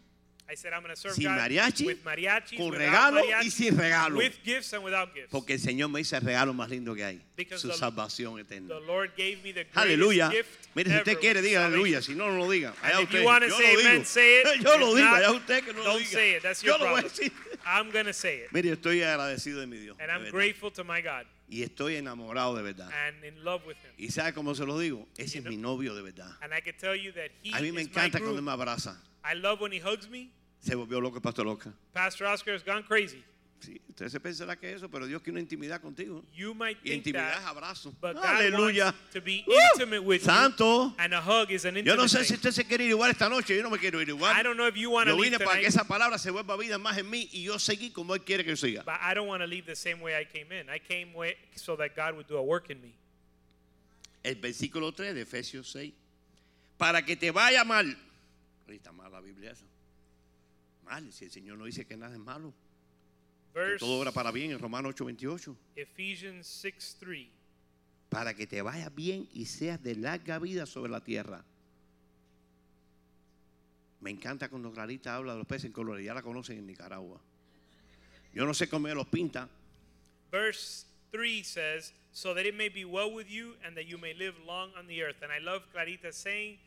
I said I'm going to serve sin God mariachi, with mariachis, con regalo y sin regalo. with gifts and without gifts. Porque el Señor me hizo el regalo más lindo que hay. Because Su the- salvación eterna. The Lord gave me the greatest Aleluya. gift Mire, si usted quiere, diga aleluya. Si no, no lo diga. Allá And usted. you want to Yo say lo amen, digo. say it. [laughs] Yo lo digo. not, Allá usted que no lo don't diga. say it. That's [laughs] Yo your lo voy a decir. I'm say it. Mire, estoy agradecido de mi Dios. And I'm grateful to my God Y estoy enamorado de verdad. and in love with Him. ¿Y sabe cómo se lo digo? Ese You es know- mi novio de verdad. And I can tell you that He A mí me is encanta cuando me abraza. I love when He hugs me. Se volvió loco el pastor loca. Pastor Oscar has gone crazy. Sí, usted se pensará que eso, pero Dios quiere una intimidad contigo. You might Y intimidad es abrazo. Aleluya. wants to be ¡Uh! intimate with Santo. you, and a hug is an Yo no sé si usted se quiere ir igual esta noche. Yo no me quiero ir igual. I don't know if you want to Yo leave vine para que esa palabra se vuelva vida más en mí y yo seguí como Él quiere que yo siga. but I don't want to leave the same way I came in. I came way, so that God would do a work in me. El versículo 3 de Efesios 6. Para que te vaya mal. Ahí está mal la Biblia esa. Mal, si el Señor no dice que nada es malo. Que Verse todo obra para bien en Romanos 8:28. Ephesians 6 3. Para que te vaya bien y seas de larga vida sobre la tierra. Me encanta cuando Clarita habla de los peces en colores. Ya la conocen en Nicaragua. Yo no sé cómo los pinta. Verse 3 says, So that it may be well with you and that you may live long on the earth. And I love Clarita saying,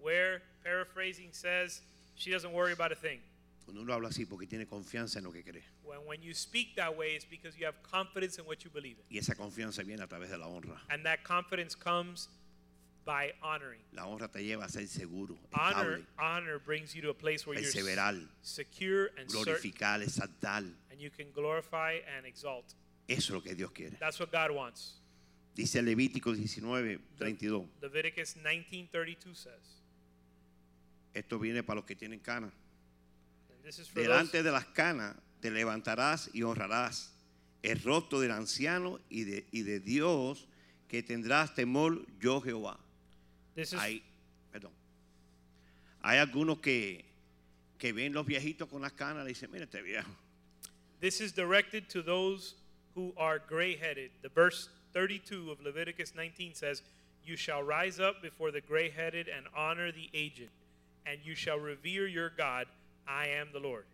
where, paraphrasing, says, she doesn't worry about a thing. Cuando uno habla así porque tiene confianza en lo que cree. When, when you speak that way, it's because you have confidence in what you believe in. Y esa confianza viene a través de la honra. And that confidence comes by honoring. La honra te lleva a ser seguro, Honor, estable, honor brings you to a place where you're s- secure and certain, glorificar, exaltar. and you can glorify and exalt. Eso es lo que Dios quiere. That's what God wants. Dice Levítico 19, 32. Leviticus 19:32 says. Esto viene para los que tienen canas. Those, Delante de las canas te levantarás y honrarás el rostro del anciano y de, y de Dios que tendrás temor yo Jehová. this is Hay, perdón. Hay algunos que, que ven los viejitos con las canas y dicen, mira este viejo. This is directed to those who are gray headed. The verse 32 of Leviticus 19 says, You shall rise up before the gray headed and honor the aged, and you shall revere your God. I am the Lord.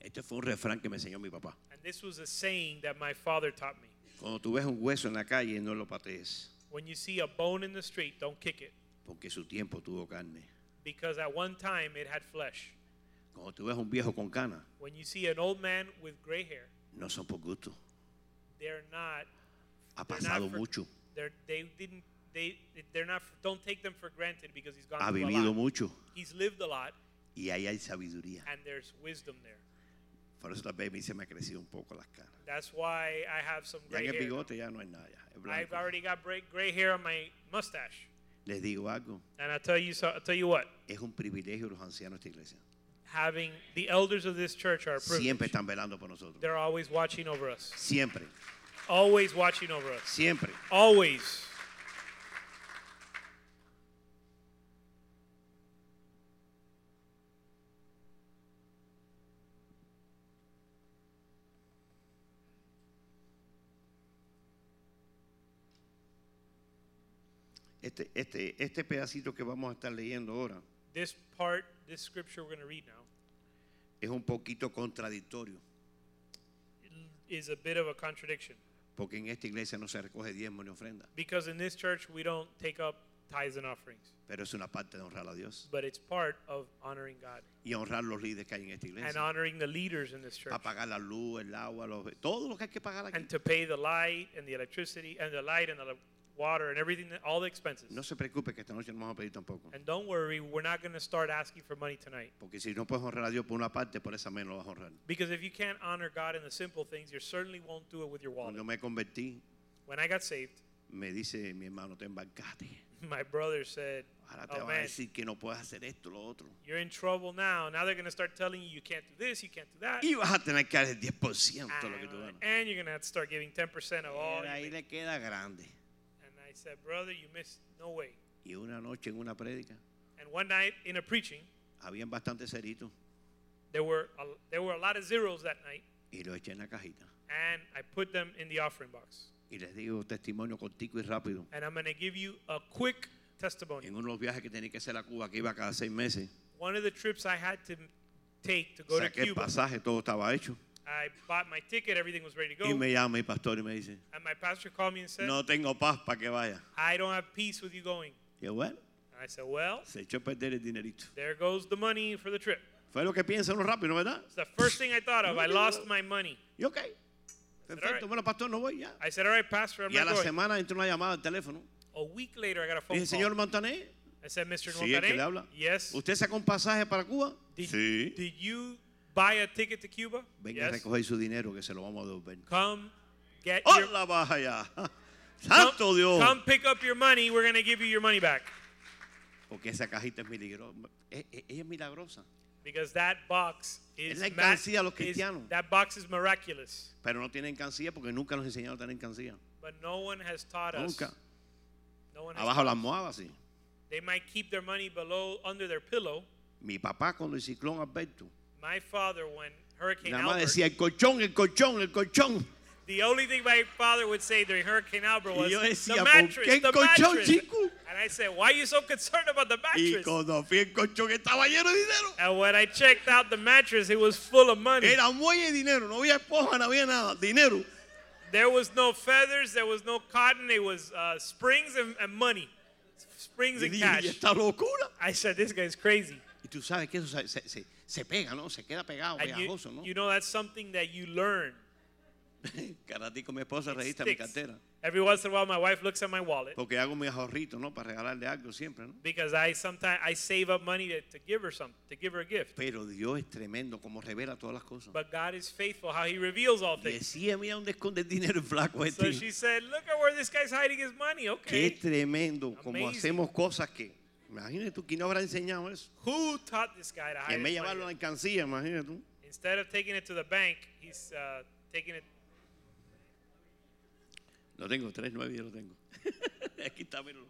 Este fue un refrán que me enseñó mi papá. And this was a saying that my father taught me. Cuando tú ves un hueso en la calle, no lo patees, When you see a bone in the street, don't kick it, porque su tiempo tuvo carne. because at one time it had flesh. Cuando tú ves un viejo con cana, When you see an old man with gray hair, no son por gusto. they're not. Ha they're pasado not for- mucho, They're, they didn't. They they're not. Don't take them for granted because he's gone ha through a vivido lot. mucho He's lived a lot, y ahí hay sabiduría. and there's wisdom there. Por eso vez se me ha crecido un poco las canas. That's why I have some Ya gray en el hair. bigote ya no hay nada. ya, es I've blanco. already got gray, gray hair on my mustache, Les digo algo, and I tell you so. I tell you what, es un privilegio los ancianos de esta iglesia. having the elders of this church are a privilege. Siempre están velando por nosotros. They're always watching over us. Siempre, Always watching over us. siempre. Always. Este, este, este pedacito que vamos a estar leyendo ahora This part, this scripture we're going to read now, es un poquito contradictorio, is a bit of a contradiction porque en esta iglesia no se recoge diezmo ni ofrenda. because in this church we don't take up tithes and offerings, pero es una parte de honrar a Dios but it's part of honoring God y honrar los líderes que hay en esta and iglesia. honoring the leaders in this church. Para pagar la luz, el agua, los- todo lo que hay que pagar aquí. and to pay the light and the electricity and the light and the water and everything, all the expenses. No se preocupe que esta noche no vamos a pedir tampoco. And don't worry, we're not going to start asking for money tonight. Porque si no puedes honrar a Dios por una parte, por esa menos lo vas a honrar. Because if you can't honor God in the simple things, you certainly won't do it with your wallet. Cuando me convertí, When I got saved, me dice mi hermano, te embarcaste. [laughs] my brother said, Ahora te Oh van a decir que no puedes hacer esto, lo otro. you're in trouble now. Now they're going to start telling you you can't do this, you can't do that. Y vas a tener que dar el 10% de lo que tú And, ganas. and you're going to have to start giving 10% of all. Ahí le queda grande. I said, brother, you missed no way. Y una noche en una prédica, And one night in a preaching, habían bastantes ceritos there were a, there were a lot of zeros that night, y los eché en la cajita. and I put them in the offering box. Y les digo testimonio cortico y rápido. And I'm going to give you a quick testimony. En uno de los viajes que tenía que hacer a Cuba, que iba cada seis meses, One of the trips I had to take to go to saqué el Cuba, pasaje, todo estaba hecho. I bought my ticket, everything was ready to Y go. me llama mi pastor y me dice, And my pastor called me and said, no tengo paz para que vaya. I don't have peace with you going. Y yo, bueno, And I said, Well, se echó a perder el dinerito. there goes the money for the trip. Fue lo que piensa uno rápido, ¿no verdad? It's the first thing I thought of. I lost my money. Y ok, perfecto, right. bueno, pastor, no voy ya. I said, All right, Pastor, I'm Y a not la going. semana entró una llamada al teléfono. A week later, I got a phone señor call. Montané, I said, Mr. sí, el que le habla. Montaner, yes. ¿Usted sacó un pasaje para Cuba? Did, sí. did you buy a ticket to Cuba? Venga a yes. recoger su dinero que se lo vamos a devolver. Come get your ¡Hola, baja ya! come, ¡Santo Dios! come pick up your money. We're going to give you your money back. Porque esa cajita es milagrosa. Ella es milagrosa. Because that box is, Es la alcancía de los is- cristianos. that box is miraculous. Pero no tienen cancilla porque nunca nos enseñaron a tener cancilla. But no one has taught us. Nunca. No one has Abajo la us. almohada, sí. They might keep their money below under their pillow. Mi papá cuando el ciclón Alberto, My father, when Hurricane nada más Albert, decía el colchón, el colchón, el colchón. the only thing my father would say during Hurricane Albert Y was yo the ¿por mattress, qué el the colchón, mattress. chico? And I said, why are you so concerned about the Y mattress? cuando fui el colchón estaba lleno de dinero. And when I checked out the mattress, it was full of money. Era muelle de dinero, no había esponja, no había nada, dinero. There was no feathers, there was no cotton, it was uh, springs and, and money. Springs Y and dije, cash. ¿y esta locura? I said, this guy's crazy. Y tú sabes que eso se, se- se- se pega, ¿no? Se queda pegado, And pegajoso, ¿no? you know, that's something that you learn. [laughs] Cada con mi esposa registra mi cartera. Every once in a while, my wife looks at my wallet Porque hago mis ahorritos, ¿no? Para regalarle algo siempre, ¿no? because I sometimes I save up money to, to give her something, to give her a gift. Pero Dios es tremendo como revela todas las cosas. But God is faithful, how He reveals all things. decía, mira dónde esconde el dinero flaco So este. she said, "Look at where this guy's hiding his money." Qué Okay. tremendo, como hacemos cosas que, imagínate tú, ¿quién habrá enseñado eso? Who taught this guy to hide En vez de his llevarlo a la money? alcancía, imagínate tú. Instead of taking it to the bank, he's uh, taking it. Lo tengo, tres, nueve, yo lo tengo. [laughs] Aquí está, míralo.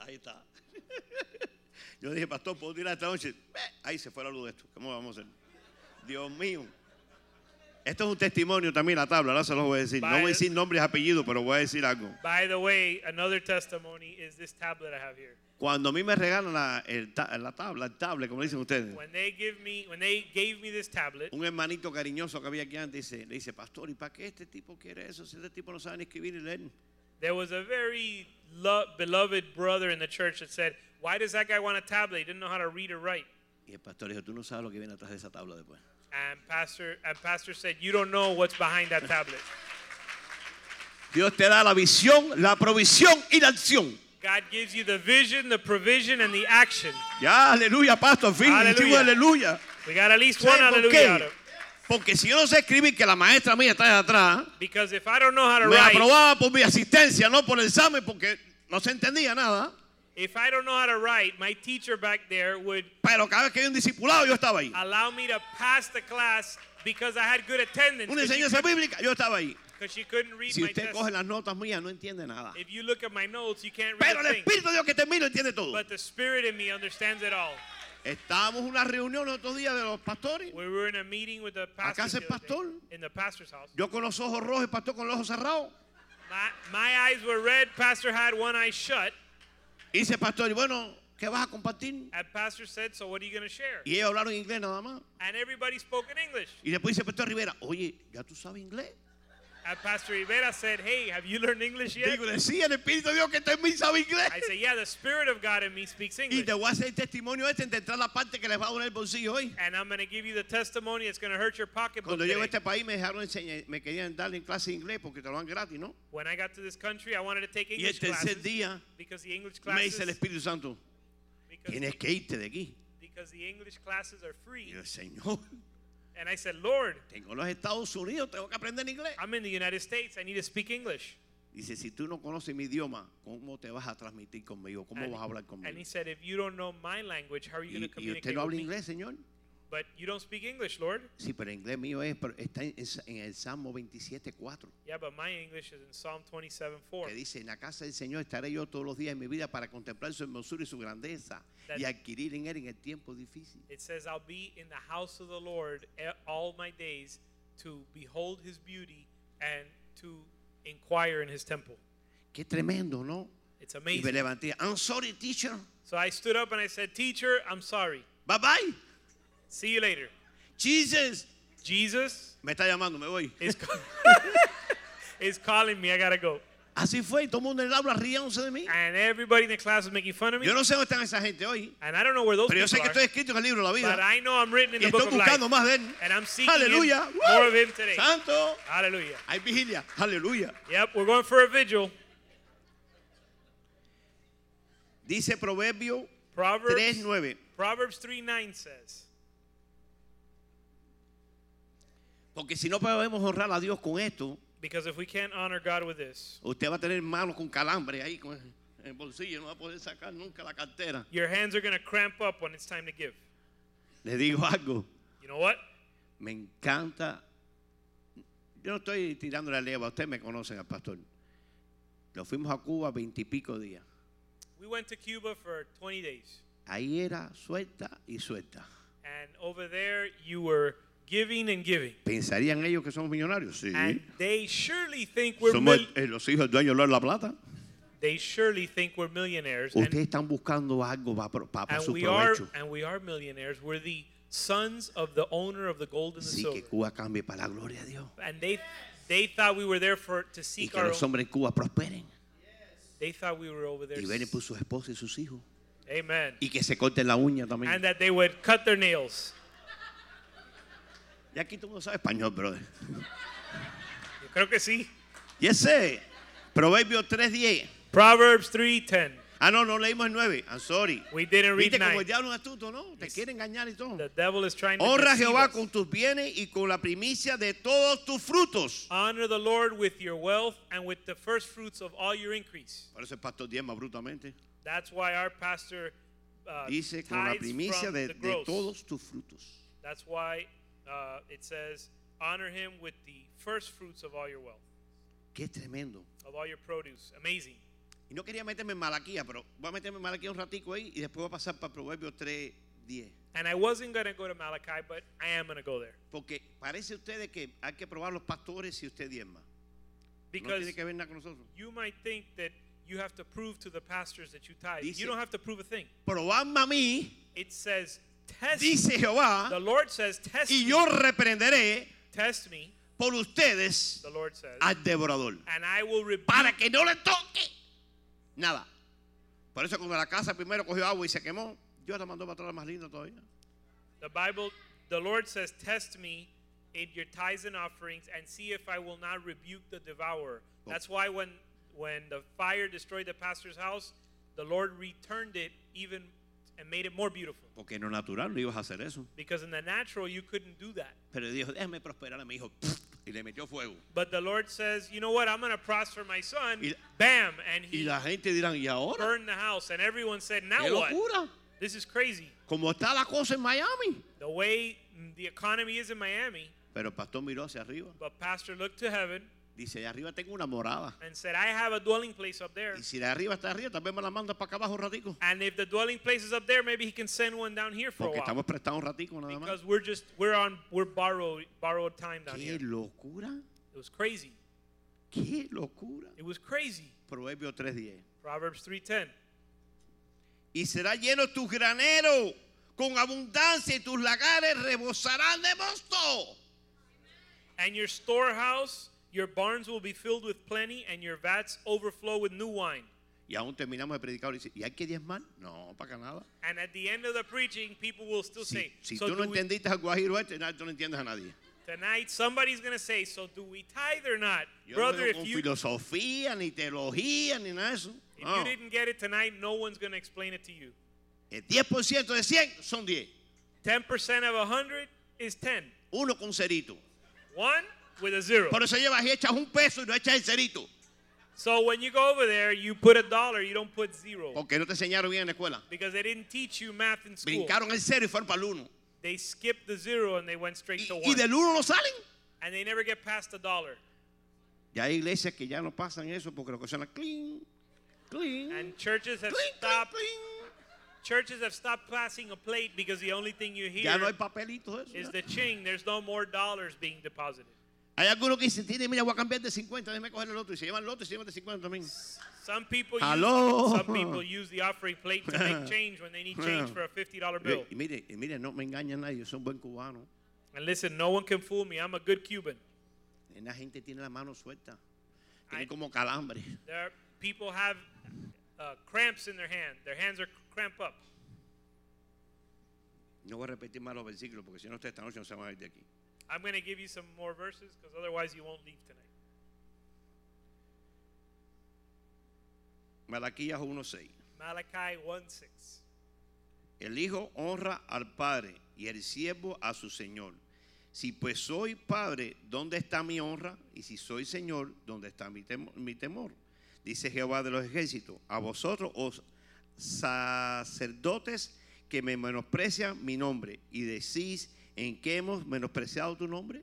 Ahí está. [laughs] Yo dije, pastor, ¿puedo tirar esta noche? Ahí se fue la luz de esto. ¿Cómo vamos a hacer? Dios mío. Esto es un testimonio también, la tabla, ahora se los voy a decir. No voy a decir nombres y apellidos, pero voy a decir algo. By the way, another testimony is this tablet I have here. Cuando a mí me regalan la, el la tabla, el tablet, como dicen ustedes, When they give me, when they gave me this tablet, un hermanito cariñoso que había aquí antes dice, le dice, pastor, ¿y para qué este tipo quiere eso? Si este tipo no sabe ni escribir ni leer. there was a very lo- beloved brother in the church that said, "Why does that guy want a tablet? He didn't know how to read or write." Y el pastor dijo, tú no sabes lo que viene atrás de esa tabla después. And pastor, and pastor said, "You don't know what's behind that tablet." Dios te da la visión, la provisión y la acción. God gives you the vision, the provision, and the action. Ya, aleluya, pastor, fin, Aleluya. aleluya. We got at least one it. Porque si yo no sé escribir, que la maestra mía está allá atrás, Because if I don't know how to me write, aprobaba por mi asistencia, no por el examen, porque no se entendía nada. if I don't know how to write, my teacher back there would Pero cada vez que había un discipulado, yo estaba ahí. allow me to pass the class because I had good attendance. Una enseñanza bíblica, yo estaba ahí. She couldn't read Si my usted test. coge las notas mías, no entiende nada. If you look at my notes, you can't read Pero a el thing. Espíritu de Dios que te mira entiende todo. But the spirit in me understands it all. Estábamos en una reunión el otro día de los pastores. We were in a meeting with the Acá pastor, el pastor. in the pastor's house. Yo con los ojos rojos, el pastor con los ojos cerrados. My, my eyes were red. Pastor had one eye shut. Y dice el pastor, y bueno, ¿qué vas a compartir? And pastor said, "So what are you going to share?" Y ellos hablaron inglés nada más. And everybody spoke in English. Y después dice el pastor Rivera, oye, ¿ya tú sabes inglés? And Pastor Rivera said, Hey, have you learned English yet? Digo, sí, el Espíritu de Dios que está en mí sabe inglés. I say, Yeah, the Spirit of God in me speaks Y English. te voy a hacer el testimonio este de entrar la parte que les va a doler el bolsillo hoy. And I'm going to give you the testimony. It's going to hurt your pocketbook. Cuando llego a este país me dejaron enseñar, me querían darle en clase de inglés porque te lo dan gratis, ¿no? When I got to this country, I wanted to take Y el English tercer classes día because the English me dice el classes Espíritu Santo, because, tienes que irte de aquí. because the English classes are Y free. yo, Señor, And I said, Lord, tengo los Estados Unidos, tengo que aprender inglés. I'm in the United States. I need to speak English. Dice, si tú no conoces mi idioma, ¿cómo te vas a transmitir conmigo? ¿Cómo And, vas a hablar and conmigo? he said, if you don't know my language, how are you Y, going to y communicate usted no with habla me? inglés, Señor. But you don't speak English, Lord. Sí, pero inglés mío es, pero está en, en el Salmo 27.4, Yeah, but my English is in Psalm 27:4. que dice, en la casa del Señor estaré yo todos los días de mi vida para contemplar su hermosura y su grandeza That- y adquirir en él en el tiempo difícil. It says, I'll be in the house of the Lord all my days to behold his beauty and to inquire in his temple. Qué tremendo, ¿no? It's Y me amazing. levanté, I'm sorry, teacher. So I stood up and I said, Teacher, I'm sorry. Bye bye. See you later. Jesus. Jesus Me está llamando, me voy. is, [laughs] is calling me. I gotta go. Así fue, y todo el mundo en el aula riéndose de mí. And everybody in the class was making fun of me. Yo no sé dónde están esa gente hoy, And I don't know where those pero yo sé que estoy escrito en el libro de la But vida. I know I'm written in Y the book estoy of life. buscando más de él. And I'm seeking him, Aleluya. more ¡Woo! of him today. Santo. Hallelujah. Hay vigilia. Aleluya. Yep, we're going for a vigil. Dice Proverbio Proverbs 3.9. Proverbs 3 9 says, Porque si no podemos honrar a Dios con esto, Because if we can't honor God with this, usted va a tener manos con calambre ahí con el bolsillo, no va a poder sacar nunca la cartera. your hands are going to cramp up when it's time to give. Le digo algo, You know what? me encanta. Yo no estoy tirando la leva, ustedes me conocen al pastor. Nos fuimos a Cuba veintipico días. We went to Cuba for 20 days. Ahí era suelta y suelta. And over there, you were giving and giving. ¿Pensarían ellos que somos millonarios? Sí. And they surely think we're Somos mil- eh, los hijos del dueño de la plata. they surely think we're millionaires. Ustedes And, están buscando algo para and su we are provecho. and we are millionaires. We're the sons of the owner of the gold and the Sí, que. Cuba cambie para la gloria de Dios. And they they thought we were there for to Y seek que our los own. hombres en Cuba prosperen. They thought we were over there. Y por sus esposas y sus hijos. Amen. Y que se corten la uña también. And that they would cut their nails. Y aquí todo el mundo sabe español, brother. Yo creo que sí. Y ese, Proverbio 3.10. Proverbs 3:10. Ah, no, no leímos el 9. I'm sorry. We didn't read Viste como 9. el diablo es astuto, ¿no? Te quiere engañar y todo. The devil is trying to Honra a Jehová us. con tus bienes y con la primicia de todos tus frutos. Honor the Lord with your wealth and with the first fruits of all your increase. Por eso el pastor diezma brutamente. That's why our pastor uh, Dice con la primicia de, de todos tus frutos. That's why uh, it says, honor him with the first fruits of all your wealth, Qué tremendo. of all your produce. Amazing. Y no quería meterme en Malaquía, pero voy a meterme en Malaquía un ratico ahí y después voy a pasar para Proverbio 3.10. And I wasn't going to go to Malachi, but I am going to go there. Porque parece ustedes que hay que probar los pastores si usted diezma. No Because tiene que ver nada con nosotros. you might think that you have to prove to the pastors that you tithe. Dice- you don't have to prove a thing. Probadme a mí, It says, test dice Jehová, The Lord says, test y me. yo reprenderé Test me, por ustedes the Lord says, al devorador. and I will rebuke. Para que no le toque nada. Por eso cuando la casa primero cogió agua y se quemó, Dios la mandó para atrás más linda todavía. The Bible, the Lord says, test me in your tithes and offerings and see if I will not rebuke the devourer. Oh. That's why when when the fire destroyed the pastor's house, the Lord returned it even and made it more beautiful. Porque en lo natural no ibas a hacer eso. Because in the natural you couldn't do that. Pero déjame prosperar a mi hijo. [laughs] Y le metió fuego. But the Lord says, you know what? I'm going to prosper my son. Y- Bam, and Y he la gente dirán, ¿y ahora? burned the house. And everyone said, now ¡Qué what? locura! This is crazy. Como está la cosa en Miami. The way mm, the economy is in Miami. Pero el pastor miró hacia arriba. But pastor looked to heaven Dice, allá arriba tengo una morada. and said, I have a dwelling place up there. Y si de arriba está arriba, vez me la manda para acá abajo un ratico. And if the dwelling place is up there, maybe he can send one down here for a Porque while. estamos prestados un ratico nada más. Because we're just we're on we're borrowed borrowed time down ¡Qué here. locura! It was crazy. ¡Qué locura! It was crazy. Proverbio 3.10. Proverbs 3:10. Y será lleno tus graneros con abundancia y tus lagares rebosarán de mosto. And your storehouse Your barns will be filled with plenty, and your vats overflow with new wine. Y aún terminamos de predicar y dice, ¿y hay que diezmar? No, para nada. And at the end of the preaching, people will still Si, say, si so tú no entendiste al guajiro este, nada, tú no entiendes a nadie. tonight somebody's going to say, so do we tithe or not? Yo Brother, no if you, filosofía, ni teología, ni nada eso. if No. you didn't get it tonight, no one's going to explain it to you. El 10% de 100 son 10. 10% of 100 is 10. Uno con cerito. One with a zero. Por eso llevas y echas un peso y no echas el cerito. So when you go over there, you put a dollar, you don't put zero. Porque no te enseñaron bien en la escuela. Because they didn't teach you math in school. Brincaron el cero y fueron para el uno. They skipped the zero and they went straight Y, to y one. del uno no salen. And they never get past the dollar. Ya hay iglesias que ya no pasan eso porque lo que suena clean, clean, And churches have clean, stopped clean. churches have stopped passing a plate because the only thing you no hear eso. is the ching. There's no more dollars being deposited. Hay algunos que dicen, tiene, mira, voy a cambiar de 50, déjame coger el otro. Y se llevan el otro y se llevan de 50 también. Some people Hello. use some people use the offering plate to make [laughs] change when they need change for a fifty dollar bill. Y mire, y mire, no me engaña nadie, yo soy un buen cubano. And listen, no one can fool me. I'm a good Cuban. La gente tiene la mano suelta. I- Tiene como calambre. There are, people have uh, cramps in their hand. Their hands are cramp up. No voy a repetir más los versículos porque si no, ustedes esta noche no se van a ir de aquí. I'm going to give you some more verses because otherwise you won't leave tonight. Malaquías 1.6. Malachi 1 6. El hijo honra al padre y el siervo a su señor. Si pues soy padre, ¿dónde está mi honra? Y si soy señor, ¿dónde está mi temor? mi temor? Dice Jehová de los ejércitos, a vosotros os sacerdotes que me menosprecian mi nombre y decís, ¿en qué hemos menospreciado tu nombre?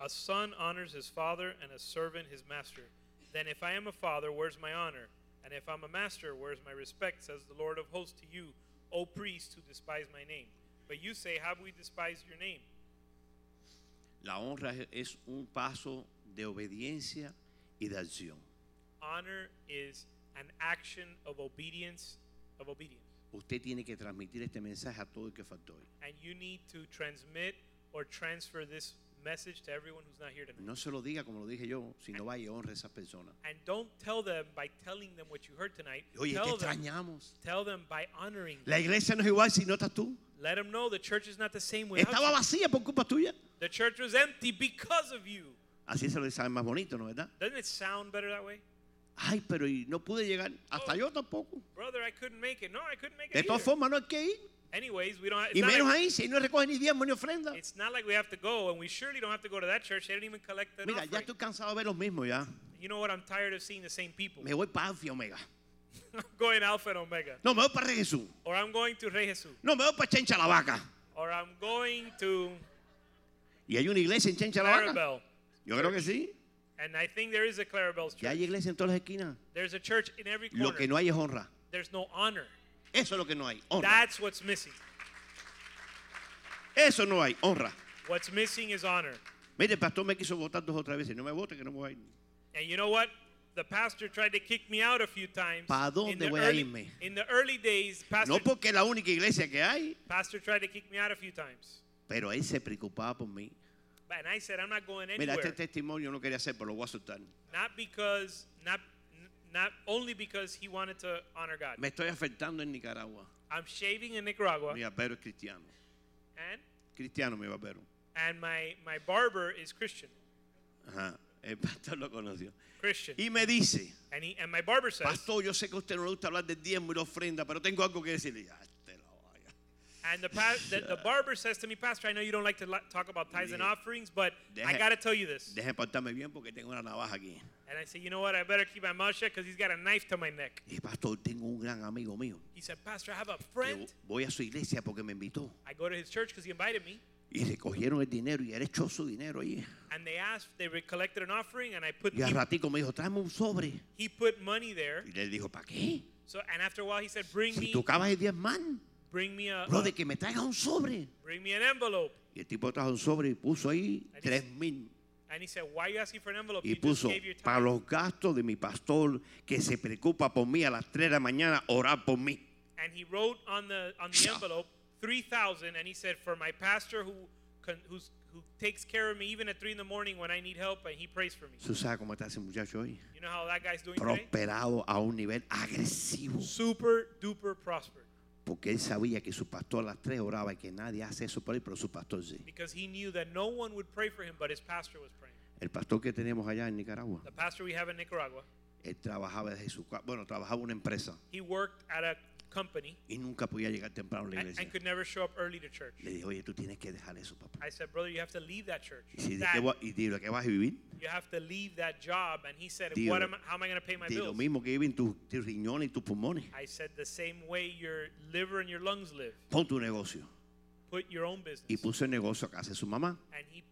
A son honors his father and a servant his master. Then if I am a father, where's my honor? And if I'm a master, where's my respect? Says the Lord of hosts to you, O priests who despise my name. But you say, Have we despised your name? La honra es- es un paso de obediencia y de acción. Honor is an action of obedience, of obedience. Usted tiene que transmitir este mensaje a todo el que faltó hoy. And you need to transmit or transfer this message to everyone who's not here tonight. No se lo diga como lo dije yo, sino vaya y honre a esas personas. And don't tell them by telling them what you heard tonight. Oye, te tell, them, extrañamos. tell them by honoring. La iglesia no es igual si no estás tú. Let them know the church is not the same without Estaba vacía por culpa tuya. The church was empty because of you. Así se lo sabe más bonito, ¿no verdad? Doesn't it sound better that way? Ay, pero y no pude llegar. Hasta Oh. yo tampoco. Brother, I couldn't make it. No, I couldn't make De it. todas either. formas, no hay que ir. Anyways, we don't. Y menos like, ahí, si no recoge ni diezmo ni ofrenda. it's not like we have to go, and we surely don't have to go to that church. They don't even collect the Mira, ya estoy cansado de ver los mismos ya. You know what? I'm tired of seeing the same people. Me voy para Alfa y Omega. [laughs] I'm going Alpha and Omega, No, me voy para Rey Jesús. or I'm going to Rey Jesús, No, me voy para Chencha la Vaca. or I'm going to Y hay una iglesia en Chencha la Vaca. Yo creo que sí. And I think there is a Clarabelle's Ya church. hay iglesia en todas las esquinas. There's a church in every Lo que corner. no hay es honra. There's no honor. Eso es lo que no hay. Honra. That's what's missing. Eso no hay. Honra. What's missing is honor. Mire, el pastor me quiso votar dos o tres veces. No me vote que no me voy a ir. And you know what? The pastor tried to kick me out a few times. ¿Pa in, dónde the voy a early, irme? in the early days, pastor, No porque es la única iglesia que hay. pastor tried to kick me out a few times. Pero él se preocupaba por mí. And I said, I'm not going Mira, anywhere. este testimonio no quería hacer, pero lo voy a soltar. Not because, not, not only because he wanted to honor God. Me estoy afectando en Nicaragua. I'm shaving in Nicaragua, Mi barbero es cristiano. and Cristiano, mi barbero. and my, my barber is Christian. Ajá. El pastor lo conoció. Christian. Y me dice, And he and my barber says, pastor, yo sé que a usted no le gusta hablar del diezmo y la ofrenda, pero tengo algo que decirle. Vaya. And the, the the barber says to me, Pastor, I know you don't like to talk about tithes and offerings, but I got to tell you this. Deje portarme bien porque tengo una navaja aquí. And I say, you know what? I better keep my mouth shut because he's got a knife to my neck. Y pastor, tengo un gran amigo mío. He said, Pastor, I have a friend. voy a su iglesia porque me invitó. I go to his church because he invited me. Y recogieron el dinero y él echó su dinero ahí. And they asked, they collected an offering, and I put Y al he, ratico me dijo, tráeme un sobre. he put money there. Y le dijo, ¿para qué? So and after a while, he said, bring Si me, de diezmar, bring me a, bro, a- de que me traigas un sobre. bring me an envelope. Y el tipo trajo un sobre y puso ahí tres mil. And he said, why are you asking for an envelope? Y puso, para los gastos de mi pastor que se preocupa por mí a las 3 de la mañana, orar por mí. And he wrote on the on the envelope three thousand, and he said, for my pastor who who's, who takes care of me even at 3 in the morning when I need help and he prays for me. ¿Tú sabes cómo está ese muchacho hoy? You know how that guy's doing today? Prosperado a un nivel agresivo. Super duper prospered. Porque él sabía que su pastor a las tres oraba y que nadie hace eso por él, pero su pastor sí. Because he knew that no one would pray for him, but his pastor was praying. El pastor que tenemos allá en Nicaragua, The pastor we have in Nicaragua, él trabajaba desde su bueno, trabajaba en una empresa he worked at a company y nunca podía llegar temprano a la and, iglesia. and could never show up early to church. Le dije, oye, tú tienes que dejar eso, papá. I said, brother, you have to leave that church. Y, si, ¿de Dad, qué, va- y digo, ¿de qué vas a vivir? you have to leave that job. And he said, Digo, what am how am I going to pay my De lo bills? mismo que viven tus, tus riñones y tus pulmones. I said, the same way your liver and your lungs live. Pon tu negocio. Put your own business. Y puso el negocio a casa de su mamá. and he,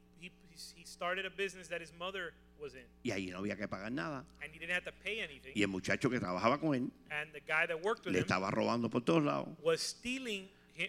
he, started a business that his mother was in. Y ahí no había que pagar nada. And he didn't have to pay anything. Y el muchacho que trabajaba con él And the guy that worked with le him estaba robando por todos lados. was stealing,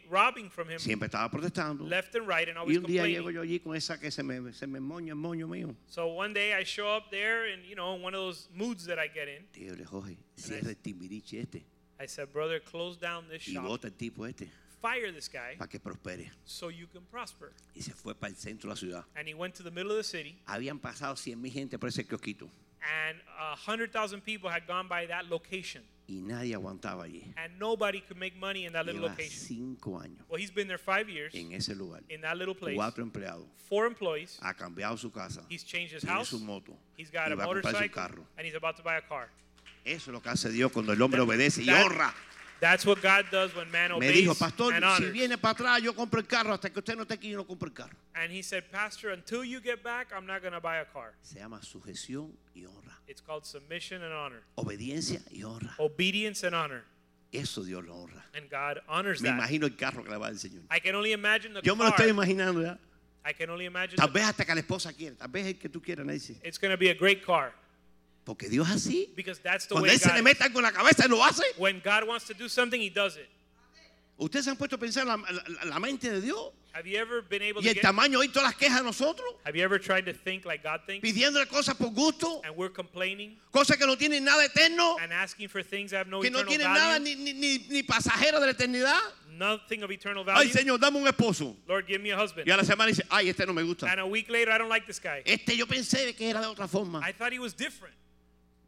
robbing from him Siempre estaba protestando. left and right and Y always un día llego complaining. yo allí con esa que se me, se me moña el moño mío. So one day I show up there and, you know, one of those moods that I get in, Tío, le Jorge, cierra el timbiriche este I said, brother, close down this y shop. bota el tipo este Fire this guy para que prospere. so you can prosper. Y se fue para el centro de la ciudad. And he went to the middle of the city Habían pasado 100 mil gente por ese kiosquito and a 100,000 people had gone by that location. y nadie aguantaba allí. And nobody could make money in that little Lleva location. cinco años Well, he's been there five years en ese lugar. in that little place. Cuatro empleados. Four employees. Ha cambiado su casa. He's changed his Tiene house. su moto. He's got y a va a comprar su motorcycle carro. and he's about to buy a car. Eso es lo que hace Dios cuando el hombre obedece y that- honra. That's what God does when man Me obeys dijo, pastor, and si honors. viene para atrás, yo compro el carro. Hasta que usted no esté aquí, yo no compro el carro. And he said, Pastor, until you get back, I'm not going to buy a car. Se llama sujeción y honra. It's called submission and honor, Obediencia y honra. obedience and honor. Eso Dios lo honra. And God honors Me that. imagino el carro que le va a dar el Señor. I can only imagine the Yo me lo car. estoy imaginando ya. I can only imagine Tal the- vez hasta que la esposa quiera. Tal vez el que tú quieras, Nancy. it's going to be a great car Porque Dios así. because that's the Cuando way Él se le meta en la cabeza, lo hace. When God wants to do something, he does it. Ustedes han puesto a pensar la, la- la mente de Dios. Have you ever been able Y to el get tamaño, oír todas las quejas de nosotros. Have you ever tried to think like God thinks Pidiéndole cosas por gusto. and we're complaining Cosas que no tienen nada eterno. and asking for things that have no Que no tienen nada value? ni, ni, ni, ni pasajero de la eternidad. Nothing of eternal Ay, value. Señor, dame un esposo. Lord, give me a husband. Y a la semana dice, ay, este no me gusta. And a week later, I don't like this guy. Este yo pensé que era de otra forma. I thought he was different.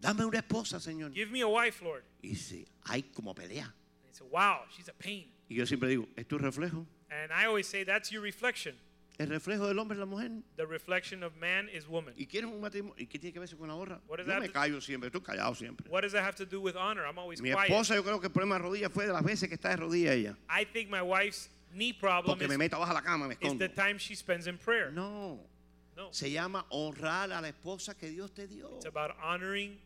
Dame una esposa, Señor. Give me a wife, Lord. Y dice, hay como pelea. And said, Wow, she's a pain. Y yo siempre digo, es tu reflejo. And I always say that's your reflection. El reflejo del hombre es la mujer. The reflection of man is woman. ¿Y quieres un matrimonio? ¿Y qué tiene que ver eso con la honra? Yo me callo siempre, estoy callado siempre. What does that have to do with honor? I'm always Mi quiet. esposa, yo creo que el problema de rodillas fue de las veces que está de rodillas ella. I think my wife's knee problem Porque me is, meto abajo de la cama, me is escondo. the time she spends in prayer. No. No. Se llama honrar a la esposa que Dios te dio. It's about honoring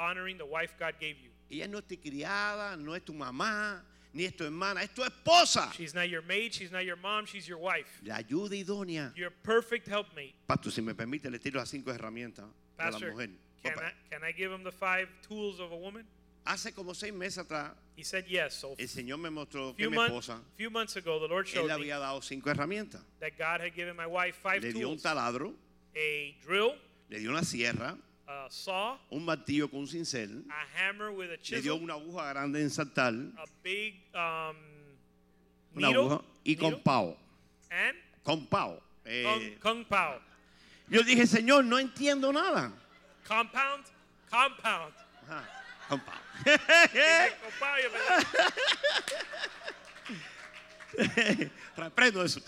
honoring the wife God gave you. Ella no es tu criada, no es tu mamá, ni es tu hermana, es tu esposa. She's not your maid, she's not your mom, she's your wife. La ayuda idónea. Your perfect helpmate. Pastor, si me permite, le tiro las cinco herramientas de la Pastor, mujer. can I, can I give him the five tools of a woman? Hace como seis meses atrás, He said yes. So el Señor me mostró que few, mi month- esposa, few months ago, the Lord Él showed le me había dado cinco herramientas. that God had given my wife five Le dio un tools: taladro, a drill, le dio una sierra, a saw, un martillo con un cincel, a hammer with a le dio chisel, una aguja grande en saltar, a big um, una needle, aguja y con pao. and Con pao. Eh, kung, kung pao. yo dije, Señor, no entiendo nada. Compound, compound. Ajá, better- [laughs] Reprendo eso.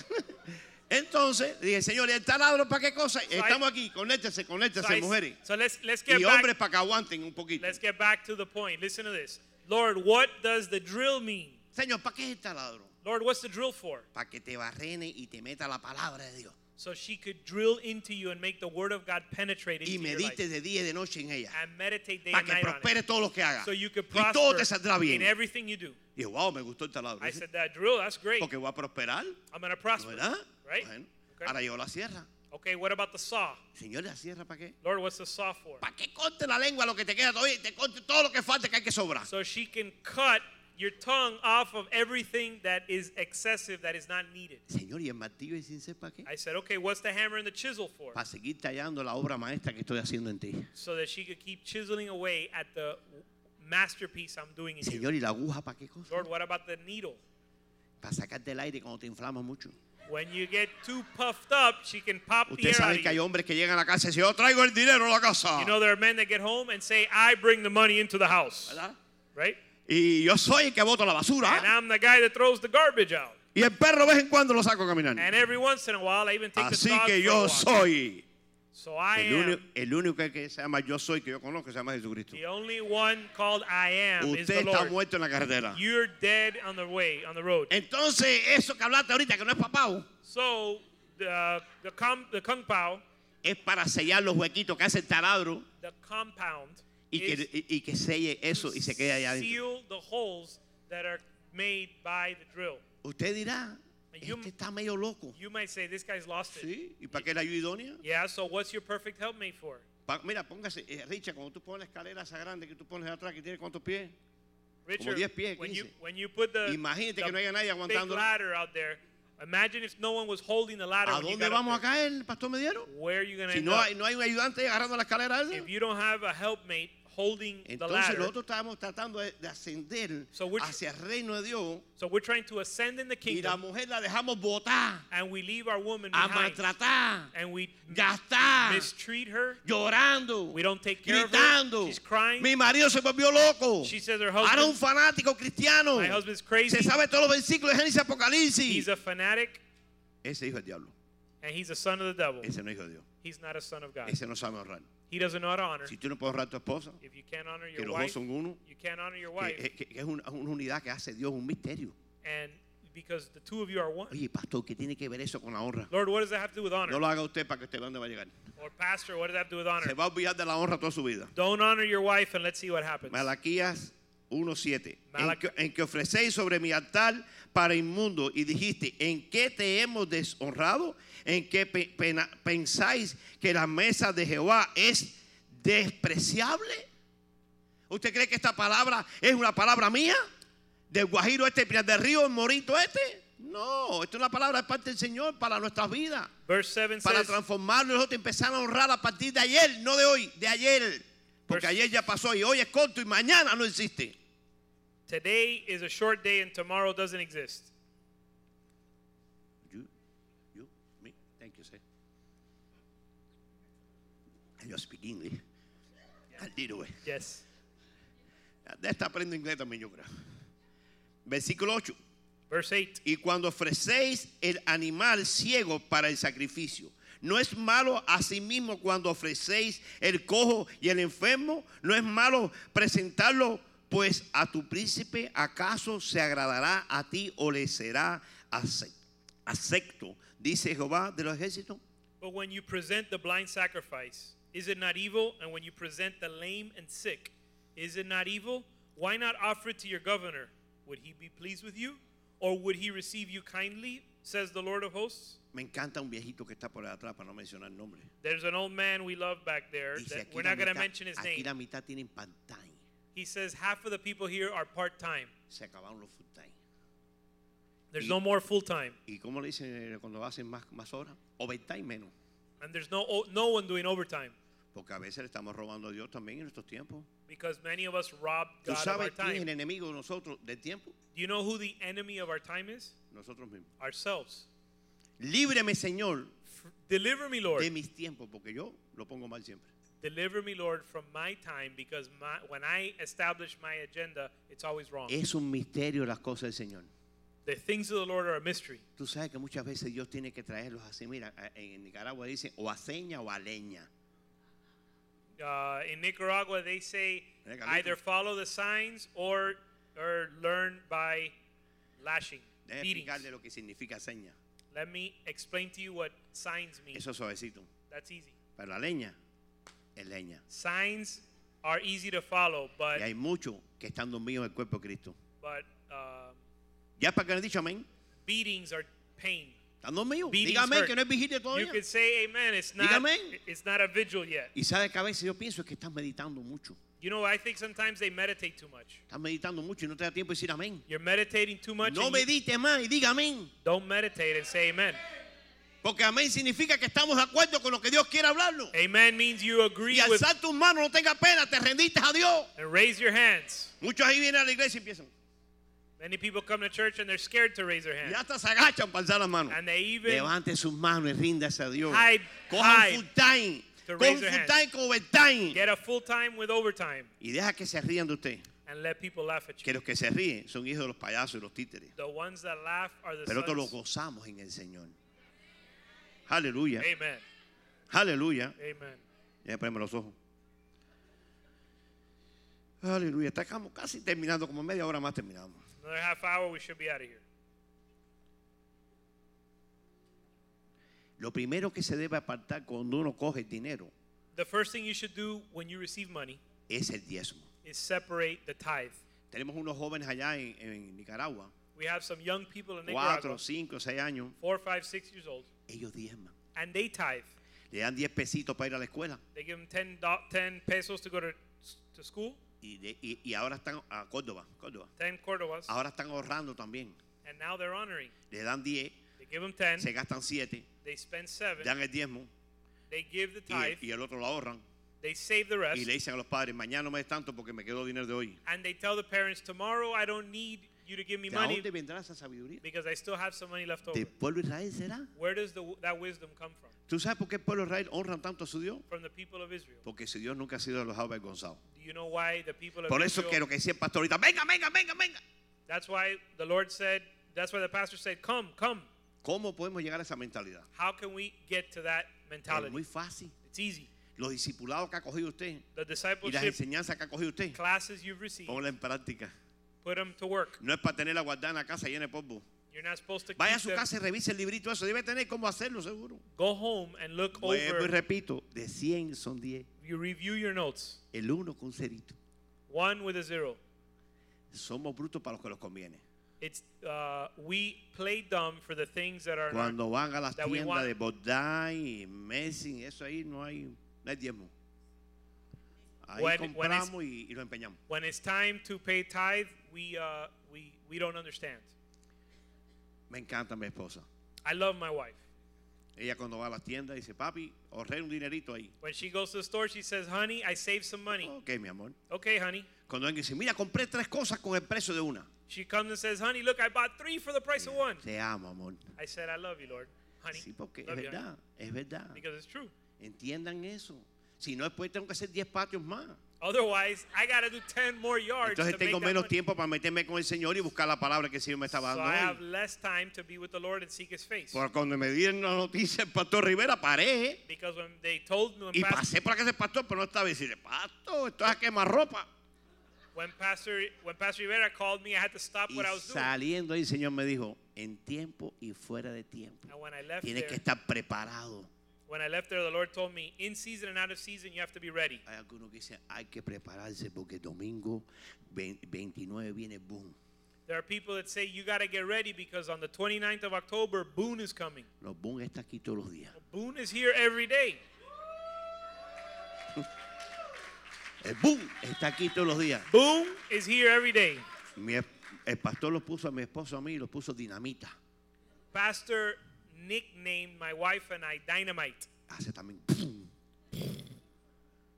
Entonces, dije, Señor, ¿y el taladro para qué cosa? Estamos aquí, conéctese, So, conéctese, I- mujeres. so let's let's get Y back. hombres para que aguanten un poquito. Let's get back to the point. Listen to this. Lord, what does the drill mean? Señor, ¿para qué es el taladro? Lord, what's the drill for? Para que te barrene y te meta la palabra de Dios. So she could drill into you and make the word of God penetrate into Y your life. medite de día y de noche en ella. And meditate day Para and night on prospere it. todo lo que haga. So you could Y todo prosper te saldrá in bien. everything you do. Y wow, me gustó el taladro. I said, that drill, that's great. Porque voy a prosperar, I'm going to prosper. ¿verdad? Right? Bueno, Okay. ahora llegó la sierra. Okay, what about the saw? Señor, ¿la sierra para qué? Lord, what's the saw for? Para que corte la lengua lo que te queda todavía te corte todo lo que falta que hay que sobrar. So she can cut your tongue off of everything that is excessive, that is not needed. Señor, ¿y el martillo y cincel para qué? I said, okay, what's the hammer and the chisel for? Para seguir tallando la obra maestra que estoy haciendo en ti. So that she could keep chiseling away at the masterpiece I'm doing in you. Señor, ¿y la aguja para qué cosa? Lord, what about the needle? Para sacarte el aire cuando te inflamas mucho. When you get too puffed up, she can pop the Usted air sabe que hay you. hombres que llegan a la casa y dicen, yo traigo el dinero a la casa. You know, there are men that get home and say, I bring the money into the house, ¿Verdad? right? Y yo soy el que bota la basura. And I'm the guy that throws the garbage out. Y el perro de vez en cuando lo saco a caminar. And every once in a while, I even take Así the dog que yo soy. So I El, am el único que se llama yo soy que yo conozco se llama Jesucristo. the only one called I am is Usted the está Lord. muerto en la carretera. You're dead on the way, on the road. Entonces, eso que hablaste ahorita, que no es papá, So the the com, the kung pao, es para sellar los huequitos que hace el taladro the compound, y is que, y, y que selle eso y se quede allá adentro. seal the holes that are made by the drill. Usted dirá, You- este está medio loco. You might say this guy's lost it. ¿Sí? ¿Y para qué la ayuda idónea? Yeah. So what's your perfect helpmate for? Pa- mira, póngase, eh, Richard, cuando tú pones la escalera esa grande que tú pones atrás, que tiene cuántos pies, Richard, 10 pies, when you 15. when you put the, Imagínate the que no haya nadie big aguantándolo. ladder out there, imagine if no one was holding the ladder. ¿a dónde vamos a caer, Pastor Mediero? Where are you gonna Si end no hay, no hay un ayudante agarrando la escalera esa. If you don't have a helpmate holding the Entonces ladder, nosotros estábamos tratando de, de ascender So we're- hacia el reino de Dios so we're trying to ascend in the y la kingdom, mujer la dejamos botar, and we leave our woman a behind, maltratar, and we gastar, mistreat her. llorando, We don't take care of her. gritando. She's crying. Mi marido se volvió loco. She says her Ahora un husband, fanático cristiano. my husband's crazy. Se sabe todos los versículos de Génesis y He's Apocalipsis. a fanatic, Ese hijo del diablo. and he's a son of the devil. Ese no es hijo de Dios. He's not a son of God. Ese no sabe honrar. He doesn't know how to honor. Si tú no puedes honrar a tu esposa, If you can't honor que your los dos wife, son uno, you can't honor your que, wife, que- que es una, una unidad que hace Dios un misterio. and because the two of you are one. Oye, pastor, ¿qué tiene que ver eso con la honra? Lord, what does that have to do with No honor? lo haga usted para que usted vea dónde va a llegar. Or pastor, what does that have to do with Se honor? va a olvidar de la honra toda su vida. Don't honor your wife, and let's see what happens. Malaquías 1.7. En, Malac- que- en que ofrecéis sobre mi altar para inmundo y dijiste, ¿en qué te hemos deshonrado? ¿En qué pe- pena- pensáis que la mesa de Jehová es despreciable? ¿Usted cree que esta palabra es una palabra mía? ¿Del Guajiro este, del río, el Morito este? No, esta es una palabra de parte del Señor para nuestras vidas. Verse 7 Para transformarnos nosotros empezar a honrar a partir de ayer, no de hoy, de ayer. Porque ayer ya pasó y hoy es corto y mañana no existe. Today is a short day, and tomorrow doesn't exist. You speak English. Way. Yes. De esta aprendo inglés también, yo creo. Versículo 8. Verse 8. Y cuando ofrecéis el animal ciego para el sacrificio, ¿no es malo asimismo cuando ofrecéis el cojo y el enfermo? ¿No es malo presentarlo pues a tu príncipe? ¿Acaso se agradará a ti o le será ace- acepto? Dice Jehová de los ejércitos. But when you present the blind sacrifice, is it not evil? And when you present the lame and sick, is it not evil? Why not offer it to your governor? Would he be pleased with you? Or would he receive you kindly? Says the Lord of hosts. Me encanta un viejito que está por atrás para no mencionar el nombre. There's an old man we love back there. Dice That we're not going to mention his aquí name. la mitad tienen. He says half of the people here are part time. Se acabaron los full-time. There's Y- no more full time. ¿Y cómo le dicen eh, cuando hacen más, más horas? Overtime menos. And there's no, no one doing overtime. Porque a veces le estamos robando a Dios también en estos tiempos. Because many of us rob ¿Tú God of our sabes quién es el time. enemigo de nosotros del tiempo? Do you know who the enemy of our time is? Nosotros mismos. Ourselves. Líbreme, Señor, Deliver me, Lord. de mis tiempos, porque yo lo pongo mal siempre. Deliver me, Lord, from my time because my, when I establish my agenda, it's always wrong. Es un misterio las cosas del Señor. The things of the Lord are a mystery. Tú sabes que muchas veces Dios tiene que traerlos así. Mira, en Nicaragua dicen o a seña o a leña. Uh, in Nicaragua, they say either follow the signs or or learn by lashing, Déjame beatings. explicarle lo que significa seña. Let me explain to you what signs mean. Eso es suavecito. That's easy. Pero la leña es leña. Signs are easy to follow, but Y hay muchos que están dormidos en el cuerpo de Cristo. but um, Ya para que le dicho amén. beatings are pain. Dígame hurt. que no es vigilia You todavía. could say amen. It's not. Dígame. It's not a vigil yet. Y sabe que a veces yo pienso que estás meditando mucho. You know, I think sometimes they meditate too much. Estás meditando mucho y no te da tiempo de decir amén. You're meditating too much. No you medite más y diga amén. don't meditate and say amen. Porque amén significa que estamos de acuerdo con lo que Dios quiere hablarnos. Amen means you agree Y alzar tus manos, no tenga pena, te rendiste a Dios. and raise your hands. Muchos ahí vienen a la iglesia y empiezan. Many people come to church and they're scared to raise their Y hand. hasta se agachan para alzar las manos. And they even Levante sus manos y ríndase a Dios. hide- Coja hide un full time. to full hands. time con overtime. get a full time with overtime Y deja que se rían de usted. and let people laugh at Que you. los que se ríen son hijos de los payasos y los títeres. The ones that laugh are the Pero nosotros lo gozamos en el Señor. Aleluya. Amen. Aleluya. Amen. Ya ponemos los ojos. Aleluya. Estamos casi terminando, como media hora más terminamos. Another half hour, we should be out of here. Lo primero que se debe apartar cuando uno coge dinero The first thing you should do when you receive money es el diezmo. is separate the tithe. Tenemos unos jóvenes allá en, en Nicaragua, We have some young people in cuatro, Nicaragua, cinco, seis años, four, five, six years old, ellos diezman. and they tithe. Le dan 10 pesitos para ir a la escuela They give them 10, do- 10 pesos to go to, to school, y, de- y- y ahora están a Córdoba, Córdoba. 10 Cordobas, Ahora están ahorrando también. and now they're honoring. Le dan 10, They give them 10, se gastan 7, they spend 7, dan el diezmo they give the y, tithe, y el otro lo ahorran. they save the rest, Y le dicen a los padres, mañana no me des tanto porque me quedó dinero de hoy. and they tell the parents, tomorrow I don't need you to give me ¿De money dónde vendrá esa sabiduría? because I still have some money left over. ¿Del pueblo de Israel será? Where does the, that wisdom come from? ¿Tú sabes por qué el pueblo de Israel honran tanto a su Dios? From the people of Israel. Porque su Dios nunca ha sido los avergonzado. Do you know why the people of Por eso Israel? que lo que decía el pastor ahorita, venga, venga, venga, venga. That's why the Lord said, that's why the pastor said, come, come. ¿Cómo podemos llegar a esa mentalidad? How can we get to that Es mentality? muy fácil. It's easy. Los discipulados que ha cogido usted The y las enseñanzas que ha cogido usted, classes you've received, ponla en práctica. Put them to work. No es para tenerla guardada en la casa llena de polvo. You're not supposed to Vaya a su them. casa y revise el librito eso. Debe tener cómo hacerlo seguro. Go home and look Vuelvo y over. repito, de 100 son 10. You review your notes. El uno con cerito. One with a zero. Somos brutos para los que los conviene. It's uh, we play dumb for the things that are not. Cuando van a las tiendas de Bodai y Messing, eso ahí no hay, no hay diezmo. Ahí When- when it's- compramos y, y lo empeñamos. When it's time to pay tithe, we uh, we we don't understand. Me encanta mi esposa. I love my wife. Ella cuando va a las tiendas dice, papi, ahorré un dinerito ahí. When she goes to the store, she says, "Honey, I saved some money." Ok, mi amor. Okay, honey. Cuando alguien dice, mira, compré tres cosas con el precio de una. She comes and says, "Honey, look, I bought three for the price of one." Te amo, amor. I said, "I love you, Lord, honey." Sí, porque es you, honey." verdad, es verdad. Because it's true. Entiendan eso. Si no, después tengo que hacer 10 patios más. Otherwise, I gotta do ten more yards Entonces to tengo menos tiempo para meterme con el Señor y buscar la palabra que el Señor me estaba So dando. I have less time to be with the Lord and seek His face. Porque cuando me dieron la noticia el pastor Rivera, paré. Because when they told me, when, Y Pastor, pasé por acá ese pastor, pero no estaba decirle, pastor, esto es a quemar ropa. when Pastor when Pastor Rivera called me, I had to stop Y what I was doing. saliendo ahí, el Señor me dijo, en tiempo y fuera de tiempo. And when I left Tienes que estar preparado. When I left there, the Lord told me, in season and out of season, you have to be ready. Hay algunos que dicen, hay que prepararse porque domingo 20 29 viene boom. There are people that say you gotta get ready because on the 29th of October, Boone is coming. Los boom está aquí todos los días. Boone is here every day. [laughs] El boom está aquí todos los días. Boone is here every day. Mi es- el pastor lo puso a mi esposo a mí, lo puso dinamita. Pastor nicknamed my wife and I Dynamite. Hace también. ¡pum!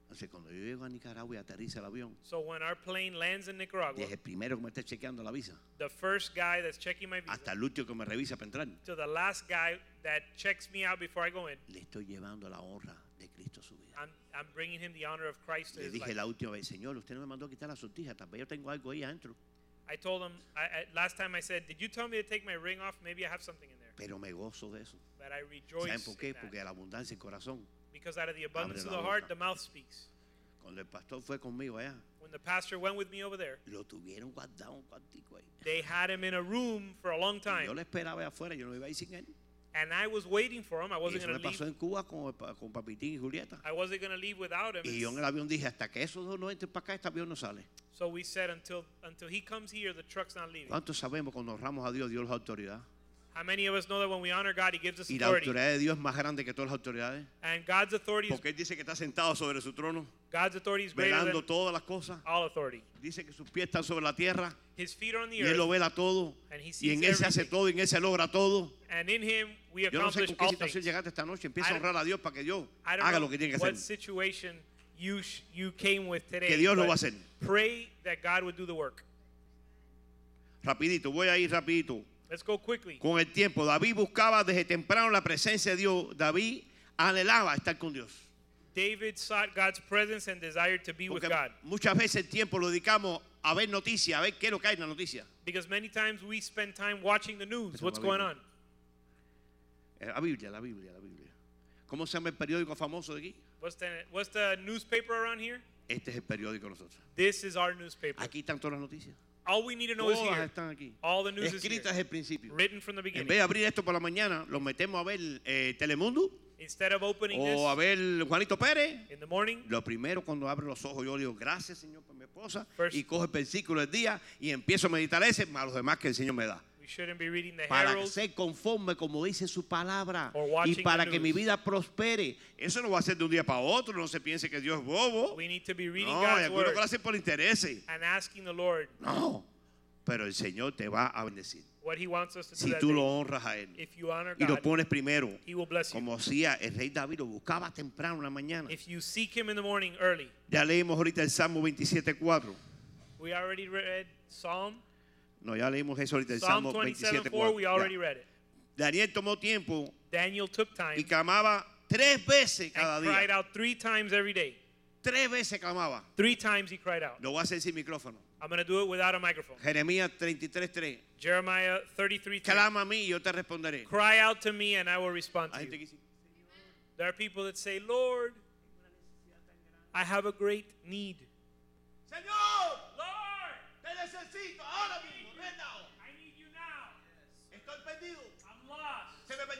Entonces, cuando yo llego a Nicaragua y aterriza el avión, So when our plane lands in Nicaragua, desde el primero que me está chequeando la visa the first guy that's checking my visa hasta el último que me revisa para entrar, to the last guy that checks me out before I go in, le estoy llevando la honra de Cristo a su vida. I'm, I'm bringing him the honor of Christ to Le his dije life. la última vez, Señor, usted no me mandó a quitar la sortija, tal vez yo tengo algo ahí adentro. I told him I, I, last time I said, "Did you tell me to take my ring off? Maybe I have something in there." Pero me gozo de eso. But I ¿Saben por qué? in Porque a la abundancia del corazón. because out of the abundance of la the heart, boca. the mouth speaks. Cuando el pastor fue conmigo allá, When the pastor went with me over there, lo tuvieron guardado un cuartico ahí. they had him in a room for a long Y time, yo le esperaba allá afuera, yo no iba a ir sin él. and I was waiting for him. I Y wasn't eso going me to pasó leave. en Cuba con, el pa- con Papitín y Julieta. I wasn't going to leave without him. Y yo en el avión dije, hasta que esos dos no entren para acá, este avión no sale. So we said until until he comes here, the truck's not leaving. ¿Cuántos sabemos cuando honramos a Dios, Dios la autoridad? How many of us know that when we honor God, He gives us Y la authority, autoridad de Dios es más grande que todas las autoridades. and God's authority is Porque Él dice que está sentado sobre su trono, God's authority is greater velando than todas las cosas. all authority. Dice que sus pies están sobre la tierra His feet are on the y Él lo earth, vela todo. and He Y sees en Él se hace everything. todo y en Él se logra todo. and in Him we Yo no sé accomplish con qué all situación things. llegaste esta noche. Empieza a don't- honrar a Dios para que Dios I don't haga know lo que tiene que what hacer. situation you sh- you came with today. Que Dios lo but va a hacer. Pray that God would do the work. rapidito, voy a ir rapidito. Let's go quickly. Con el tiempo, David buscaba desde temprano la presencia de Dios. David anhelaba estar con Dios. David sought God's presence and desired to be with Porque God. muchas veces el tiempo lo dedicamos a ver noticias, a ver qué es lo que hay en la noticia. Because many times we spend time watching the news. What's going on? Eh, La Biblia, la Biblia, la Biblia. ¿Cómo se llama el periódico famoso de aquí? What's the what's the newspaper around here? Este es el periódico de nosotros. This is our newspaper. Aquí están todas las noticias. All we need to know is Todas here. están aquí. All the news is here. Escritas desde el principio. Written from the En vez beginning. de abrir esto por la mañana, lo metemos a ver eh, Telemundo Instead of opening o a this ver Juanito Pérez. in the morning, Lo primero cuando abro los ojos yo digo, gracias Señor por mi esposa. First- y cojo el versículo del día y empiezo a meditar ese más los demás que el Señor me da. We shouldn't be reading the Para heralds. ser conforme como dice su palabra. Or Y para que mi vida prospere. Eso no va a ser de un día para otro. No se piense que Dios es bobo. We need to be reading No, God's algunos lo hacen por interés. and asking the Lord No. Pero el Señor te va a bendecir. what He wants us to Si tú lo honras a Él. If you honor Y lo God, pones primero. He will bless you. Como hacía el rey David, lo buscaba temprano en la mañana. If you seek Him in the morning early, Ya leímos ahorita el Salmo 27.4. we already read Psalm. No, ya leímos eso ahorita, Psalm Salmo 27 27.4. 4, we already read it. Daniel tomó tiempo Daniel took time y clamaba tres veces cada and cried día. out three times every day. Tres veces clamaba. Three times he cried out. Lo voy a hacer sin micrófono. I'm going to do it without a microphone. Jeremías 33.3. Jeremiah 33 3. Clama a mí y yo te responderé. Cry out to me and I will respond to you. There are people that say, Lord, I have a great need. Señor,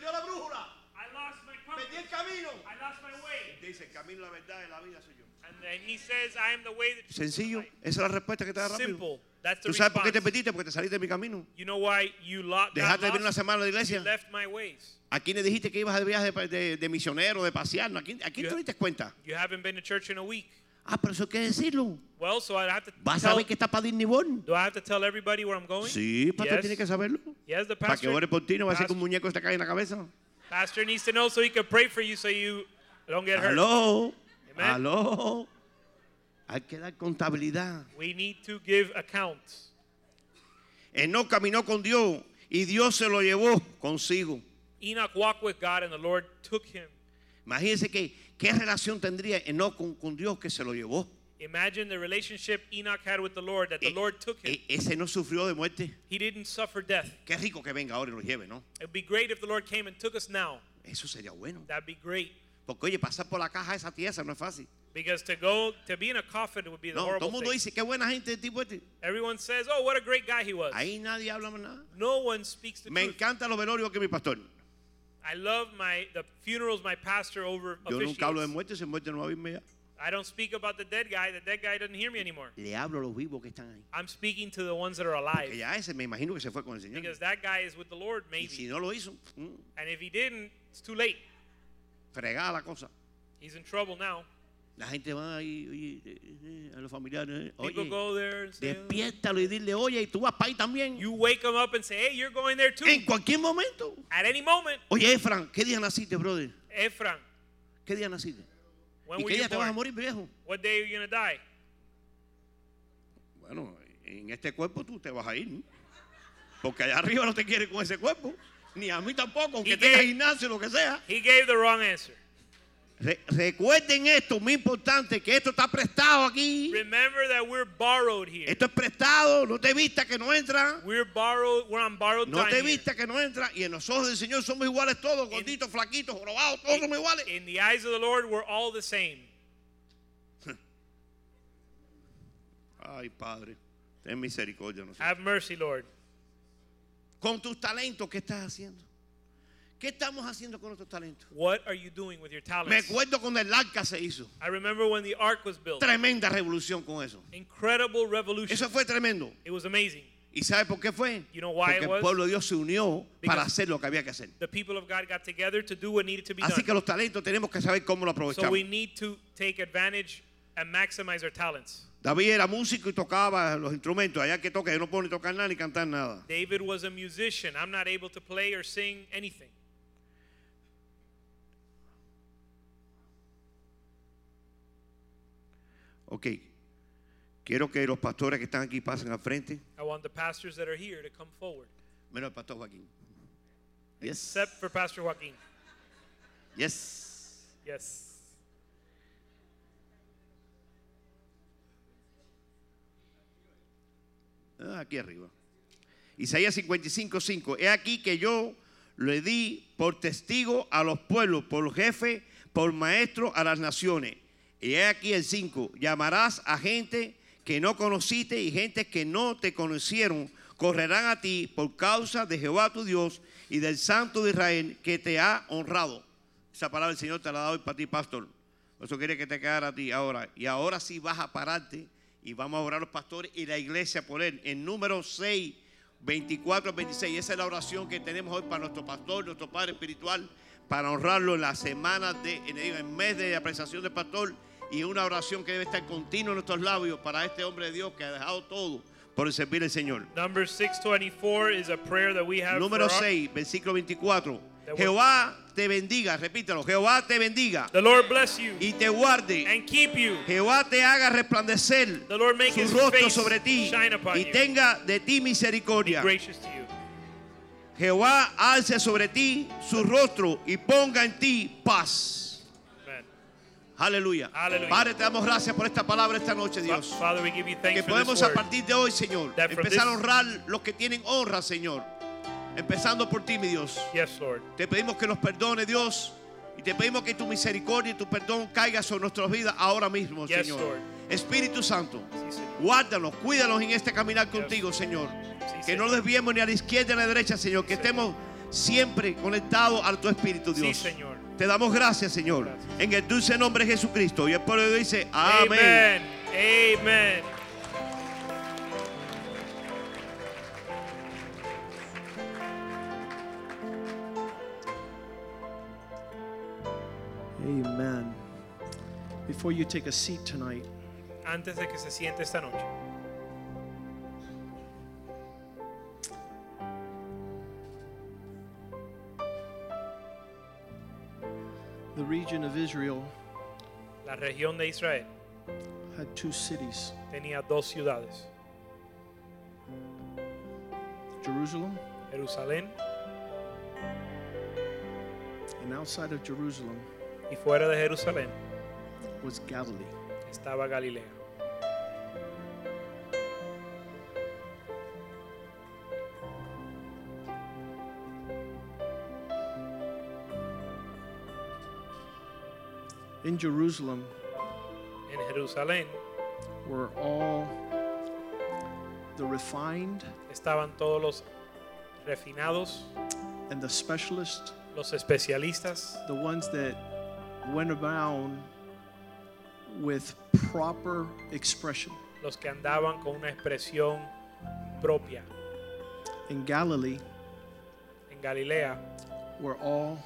perdió la brújula. I lost my Perdí el camino. I lost my way. Dice, el camino, la verdad y la vida soy yo. And then he says, I am the way, the Sencillo. Esa es la respuesta que te da rápido. Simple. That's the ¿Tú sabes por qué te perdiste? Porque te saliste de mi camino. You know why you lo- got Dejaste de venir una lost? semana a la You iglesia. left my ways. ¿A quién le dijiste que ibas de viaje de, de- de misionero, de pasear? ¿A quién, a quién You- te diste cuenta? You haven't been to church in a week. Ah, pero eso hay que decirlo. Well, so I have to ¿Vas a tell, saber que está para Disney World? do I have to tell everybody where I'm going? Sí, pastor Yes. tiene que saberlo. Yes, the Para que pastor, ore por ti, no va a ser pastor, un muñeco te caiga en la cabeza. pastor needs to know so he can pray for you so you don't get hurt. Amen. aló. Hay que dar contabilidad. We need to give accounts. Enoch caminó con Dios y Dios se lo llevó consigo. Enoch walked with God and the Lord took him. Imagínense que, qué relación tendría Enoch con, con Dios que se lo llevó. Imagine the relationship Enoch had with the Lord that the E- Lord took him. e- ese no sufrió de muerte. He didn't suffer death. Qué rico que venga ahora y lo lleve, ¿no? It'd be great if the Lord came and took us now. Eso sería bueno. That'd be great. Porque oye, pasar por la caja esa tiesa no es fácil. Because to go to be in a coffin would be the No, todo horrible el mundo thing. dice, qué buena gente el tipo este. Everyone says, "Oh, what a great guy he was." Ahí nadie habla más nada. no one speaks the Me truth. encanta los velorios que mi pastor. I love my the funerals my pastor over Yo nunca hablo de muerte, si muerte no va a irme ya. I don't speak about the dead guy. The dead guy doesn't hear me anymore. Le hablo a los vivos que están ahí. I'm speaking to the ones that are alive. ya ese me imagino que se fue con el Señor. Because that guy is with the Lord, Y si maybe. no lo hizo, mm, And if he didn't, it's too late. fregada la cosa. He's in trouble now. La gente va ahí, oye, eh, eh, a los familiares. eh, People Oye, go there and say, despiértalo y dile, oye, y tú vas para ahí también. you wake them up and say, hey, you're going there too. En cualquier momento. At any moment, Oye, Efran, ¿qué día naciste, brother? Ephraim, ¿Qué día naciste? when ¿Y were qué you día te vas a morir, viejo? What day are you going to die? Bueno, en este cuerpo tú te vas a ir. ¿no? Porque allá arriba no te quiere con ese cuerpo. Ni a mí tampoco, aunque ¿Y tenga gimnasio, lo que sea. He gave the wrong answer. Re- recuerden esto, muy importante, que esto está prestado aquí. Remember that we're borrowed here. Esto es prestado, no te vista que no entra. We're borrowed. We're on borrowed No te here. vista que no entra. Y en los ojos del Señor somos iguales todos, gorditos, flaquitos, jorobados, todos somos iguales. In the eyes of the Lord, we're all the same. [laughs] Ay, Padre, ten misericordia. nosotros. Have mercy, Lord. Con tus talentos, ¿qué estás haciendo? ¿Qué estamos haciendo con nuestros talentos? What are you doing with your Me talents? acuerdo cuando el arca se hizo. I remember when the ark was built. Tremenda revolución con eso. Incredible revolution. Eso fue tremendo. It was amazing. ¿Y sabe por qué fue? You know why Porque it el was? pueblo de Dios se unió para Because- hacer lo que había que hacer. The people of God got together to do what needed to be Así done. que los talentos tenemos que saber cómo lo So aprovechamos. we need to take advantage and maximize our talents. David era músico y tocaba los instrumentos. Allá que toca, yo no puedo ni tocar nada ni cantar nada. David was a musician. I'm not able to play or sing anything. Ok. Quiero que los pastores que están aquí pasen al frente. I want the pastors that are here to come forward, Menos el pastor Joaquín. Yes. except for Pastor Joaquin. Yes. Yes. Ah, aquí arriba. Isaías 55, 5. He aquí que yo le di por testigo a los pueblos, por jefe, por maestro a las naciones. Y he aquí el 5. Llamarás a gente que no conociste y gente que no te conocieron. Correrán a ti por causa de Jehová tu Dios y del Santo de Israel que te ha honrado. Esa palabra el Señor te la ha dado hoy para ti, pastor. Eso quiere que te quedara a ti ahora. Y ahora sí vas a pararte y vamos a orar los pastores y la iglesia por él. En número 6, 24, 26. Esa es la oración que tenemos hoy para nuestro pastor, nuestro padre espiritual, para honrarlo en la semana de, en el mes de apreciación del pastor. Y una oración que debe estar continua en nuestros labios para este hombre de Dios que ha dejado todo por servir al Señor. Number 624 is a prayer that we have Número for our- 6, versículo 24. The word- Jehová te bendiga, repítalo, Jehová te bendiga The Lord bless you y te guarde. and keep you. Jehová te haga resplandecer The Lord make su his rostro sobre ti y you. tenga de ti Be misericordia. gracious to you. Jehová alce sobre ti su rostro y ponga en ti paz. Aleluya. Padre, te damos gracias por esta palabra esta noche, Dios. Father, we give you thanks Que podemos a partir de hoy, Señor, empezar a honrar los que tienen honra, Señor. Empezando por ti, mi Dios. Yes, Lord. Te pedimos que nos perdone, Dios. Y te pedimos que tu misericordia y tu perdón caiga sobre nuestras vidas ahora mismo, Yes, Señor. Lord. Espíritu Santo, Sí, guárdanos, cuídanos en este caminar contigo, Señor. Sí, Que no desviemos ni a la izquierda ni a la derecha, Señor. Que Sí, estemos siempre conectados a tu Espíritu, Sí, Dios. Señor. Te damos gracias, Señor. Gracias. En el dulce nombre de Jesucristo. Y el pueblo dice, amén. Amen. Amen. Before you take a seat tonight, Antes de que se siente esta noche, region of Israel la región de Israel had two cities tenía dos ciudades, Jerusalem, Jerusalén and outside of Jerusalem y fuera de Jerusalén was Galilee. estaba Galilea. In Jerusalem En Jerusalén were all the refined estaban todos los refinados, and the specialists, los especialistas, the ones that went around with proper expression. los que andaban con una expresión propia. In Galilee En Galilea were all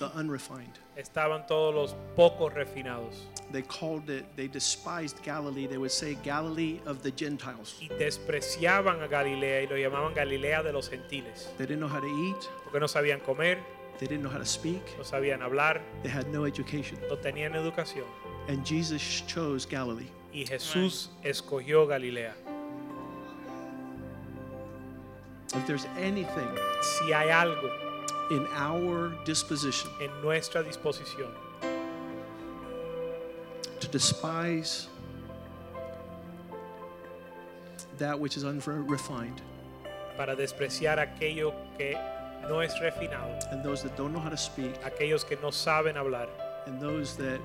the unrefined. estaban todos los pocos refinados They called it, they despised Galilee. They would say Galilee of the Gentiles. y despreciaban a Galilea y lo llamaban Galilea de los gentiles, They didn't know how to eat, porque no sabían comer, they didn't know how to speak, no sabían hablar, they had no education. no tenían educación. And Jesus chose Galilee. Y Jesús escogió Galilea. If there's anything Si hay algo in our disposition en nuestra disposición to despise that which is unrefined para despreciar aquello que no es refinado, and those that don't know how to speak aquellos que no saben hablar and those that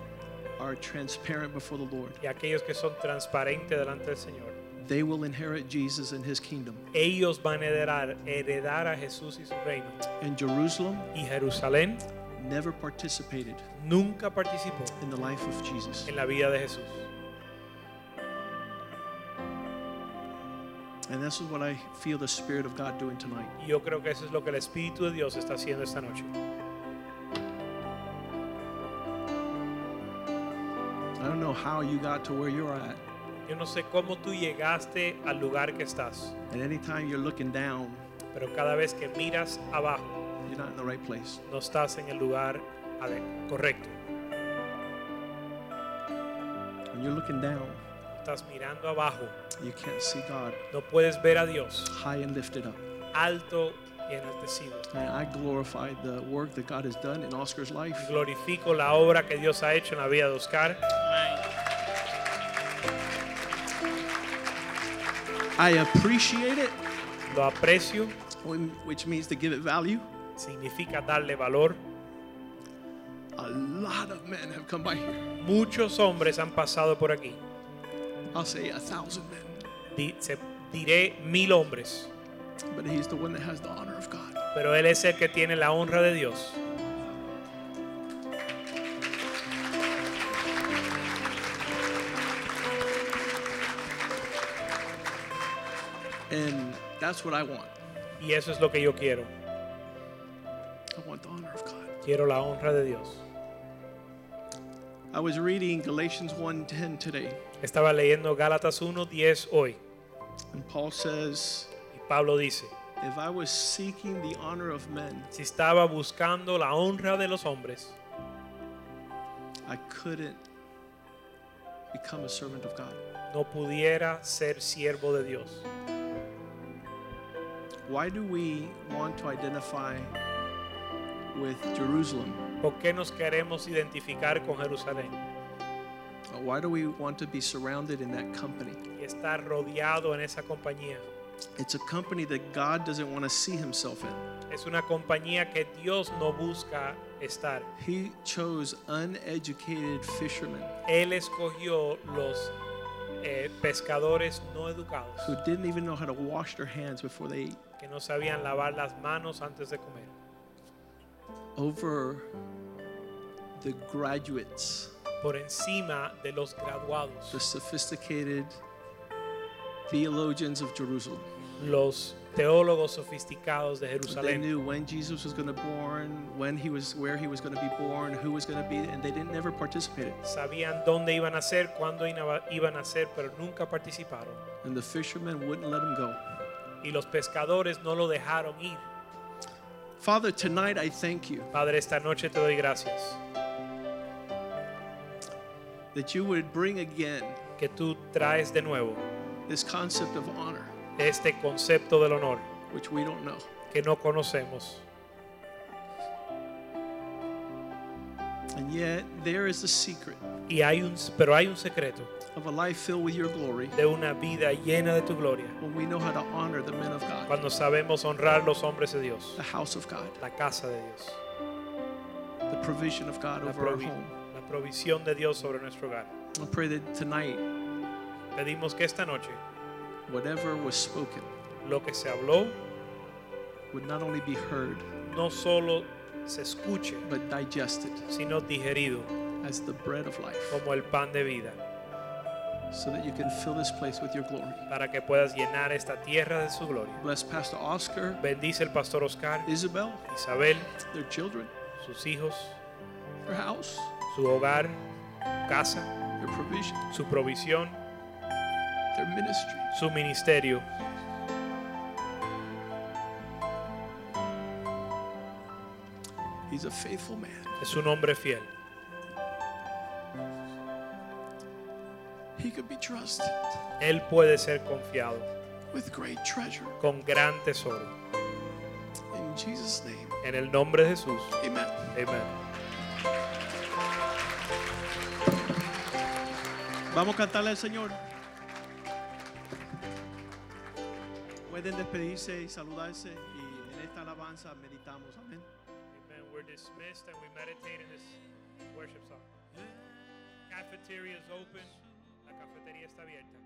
are transparent before the Lord, y aquellos que son transparentes delante del Señor. They will inherit Jesus and his kingdom. Ellos van a heredar, heredar a Jesús y su reino. And Jerusalem Y Jerusalén never participated nunca participó in the life of Jesus. en la vida de Jesús. And this is what I feel the Spirit of God doing tonight. Yo creo que eso es lo que el Espíritu de Dios está haciendo esta noche. I don't know how you got to where you're at. Yo no sé cómo tú llegaste al lugar que estás, And anytime you're looking down, pero cada vez que miras abajo, you're not in the right place. no estás en el lugar correcto. When you're looking down, estás mirando abajo, you can't see God no puedes ver a Dios high and lifted up. alto y enaltecido. And I glorify the work that God has done in Oscar's life. Glorifico la obra que Dios ha hecho en la vida de Oscar. I appreciate it, Lo aprecio, which means to give it value. significa darle valor. A lot of men have come by here. Muchos hombres han pasado por aquí. I'll say a thousand men. Diré mil hombres, But he's the one that has the honor of God. pero Él es el que tiene la honra de Dios. And that's what I want. Y eso es lo que yo quiero. I want the honor of God. Quiero la honra de Dios. I was reading Galatians 1:10 today, Estaba leyendo Gálatas 1:10 hoy and Paul says, y Pablo dice, "If I was seeking the honor of men, si estaba buscando la honra de los hombres, I couldn't become a servant of God." no pudiera ser siervo de Dios. Why do we want to identify with Jerusalem? ¿Por qué nos queremos identificar con Jerusalén Uh, Why do we want to be surrounded in that company? y estar rodeado en esa compañía? It's a company that God doesn't want to see himself in. Es una compañía que Dios no busca estar. He chose uneducated fishermen Él escogió los eh, pescadores no educados who didn't even know how to wash their hands before they ate que no sabían lavar las manos antes de comer over the graduates, por encima de los graduados, the sophisticated theologians of Jerusalem. los teólogos sofisticados de They Jerusalén. knew when Jesus was going to born, when he was, where he was going to be born, who was going to be, and they didn't never participated. Sabían dónde iban a ser, cuándo iban a ser, pero nunca participaron. And the fishermen wouldn't let him go. Y los pescadores no lo dejaron ir. Father, tonight I thank you Padre, esta noche te doy gracias that you would bring again que tú traes de nuevo this concept of honor, este concepto del honor which we don't know. que no conocemos. And yet there is the secret Y hay un, pero hay un secreto of a life filled with your glory de una vida llena de tu gloria. when we know how to honor the men of God, Cuando sabemos honrar los hombres de Dios, the house of God, la casa de Dios, the provision of God la, over our home. la provisión de Dios sobre nuestro hogar. I pray that tonight, Pedimos que esta noche whatever was spoken lo que se habló would not only be heard, no solo se escuche, but digested sino digerido as the bread of life, como el pan de vida, so that you can fill this place with your glory. para que puedas llenar esta tierra de su gloria. Bless Pastor Oscar, Bendice el pastor Oscar, Isabel, Isabel, their children, sus hijos, their house, su hogar, casa, their provision, su provisión, their ministry. su ministerio. He's a faithful man. Es un hombre fiel. He could be trusted Él puede ser confiado with great treasure. con gran tesoro. In Jesus' name, En el nombre de Jesús. amen. Amén. Vamos a cantarle al Señor. Pueden despedirse y saludarse y en esta alabanza meditamos. Amén. Amen. We're dismissed and we meditate in this worship song. Cafeteria is open. La cafetería está abierta.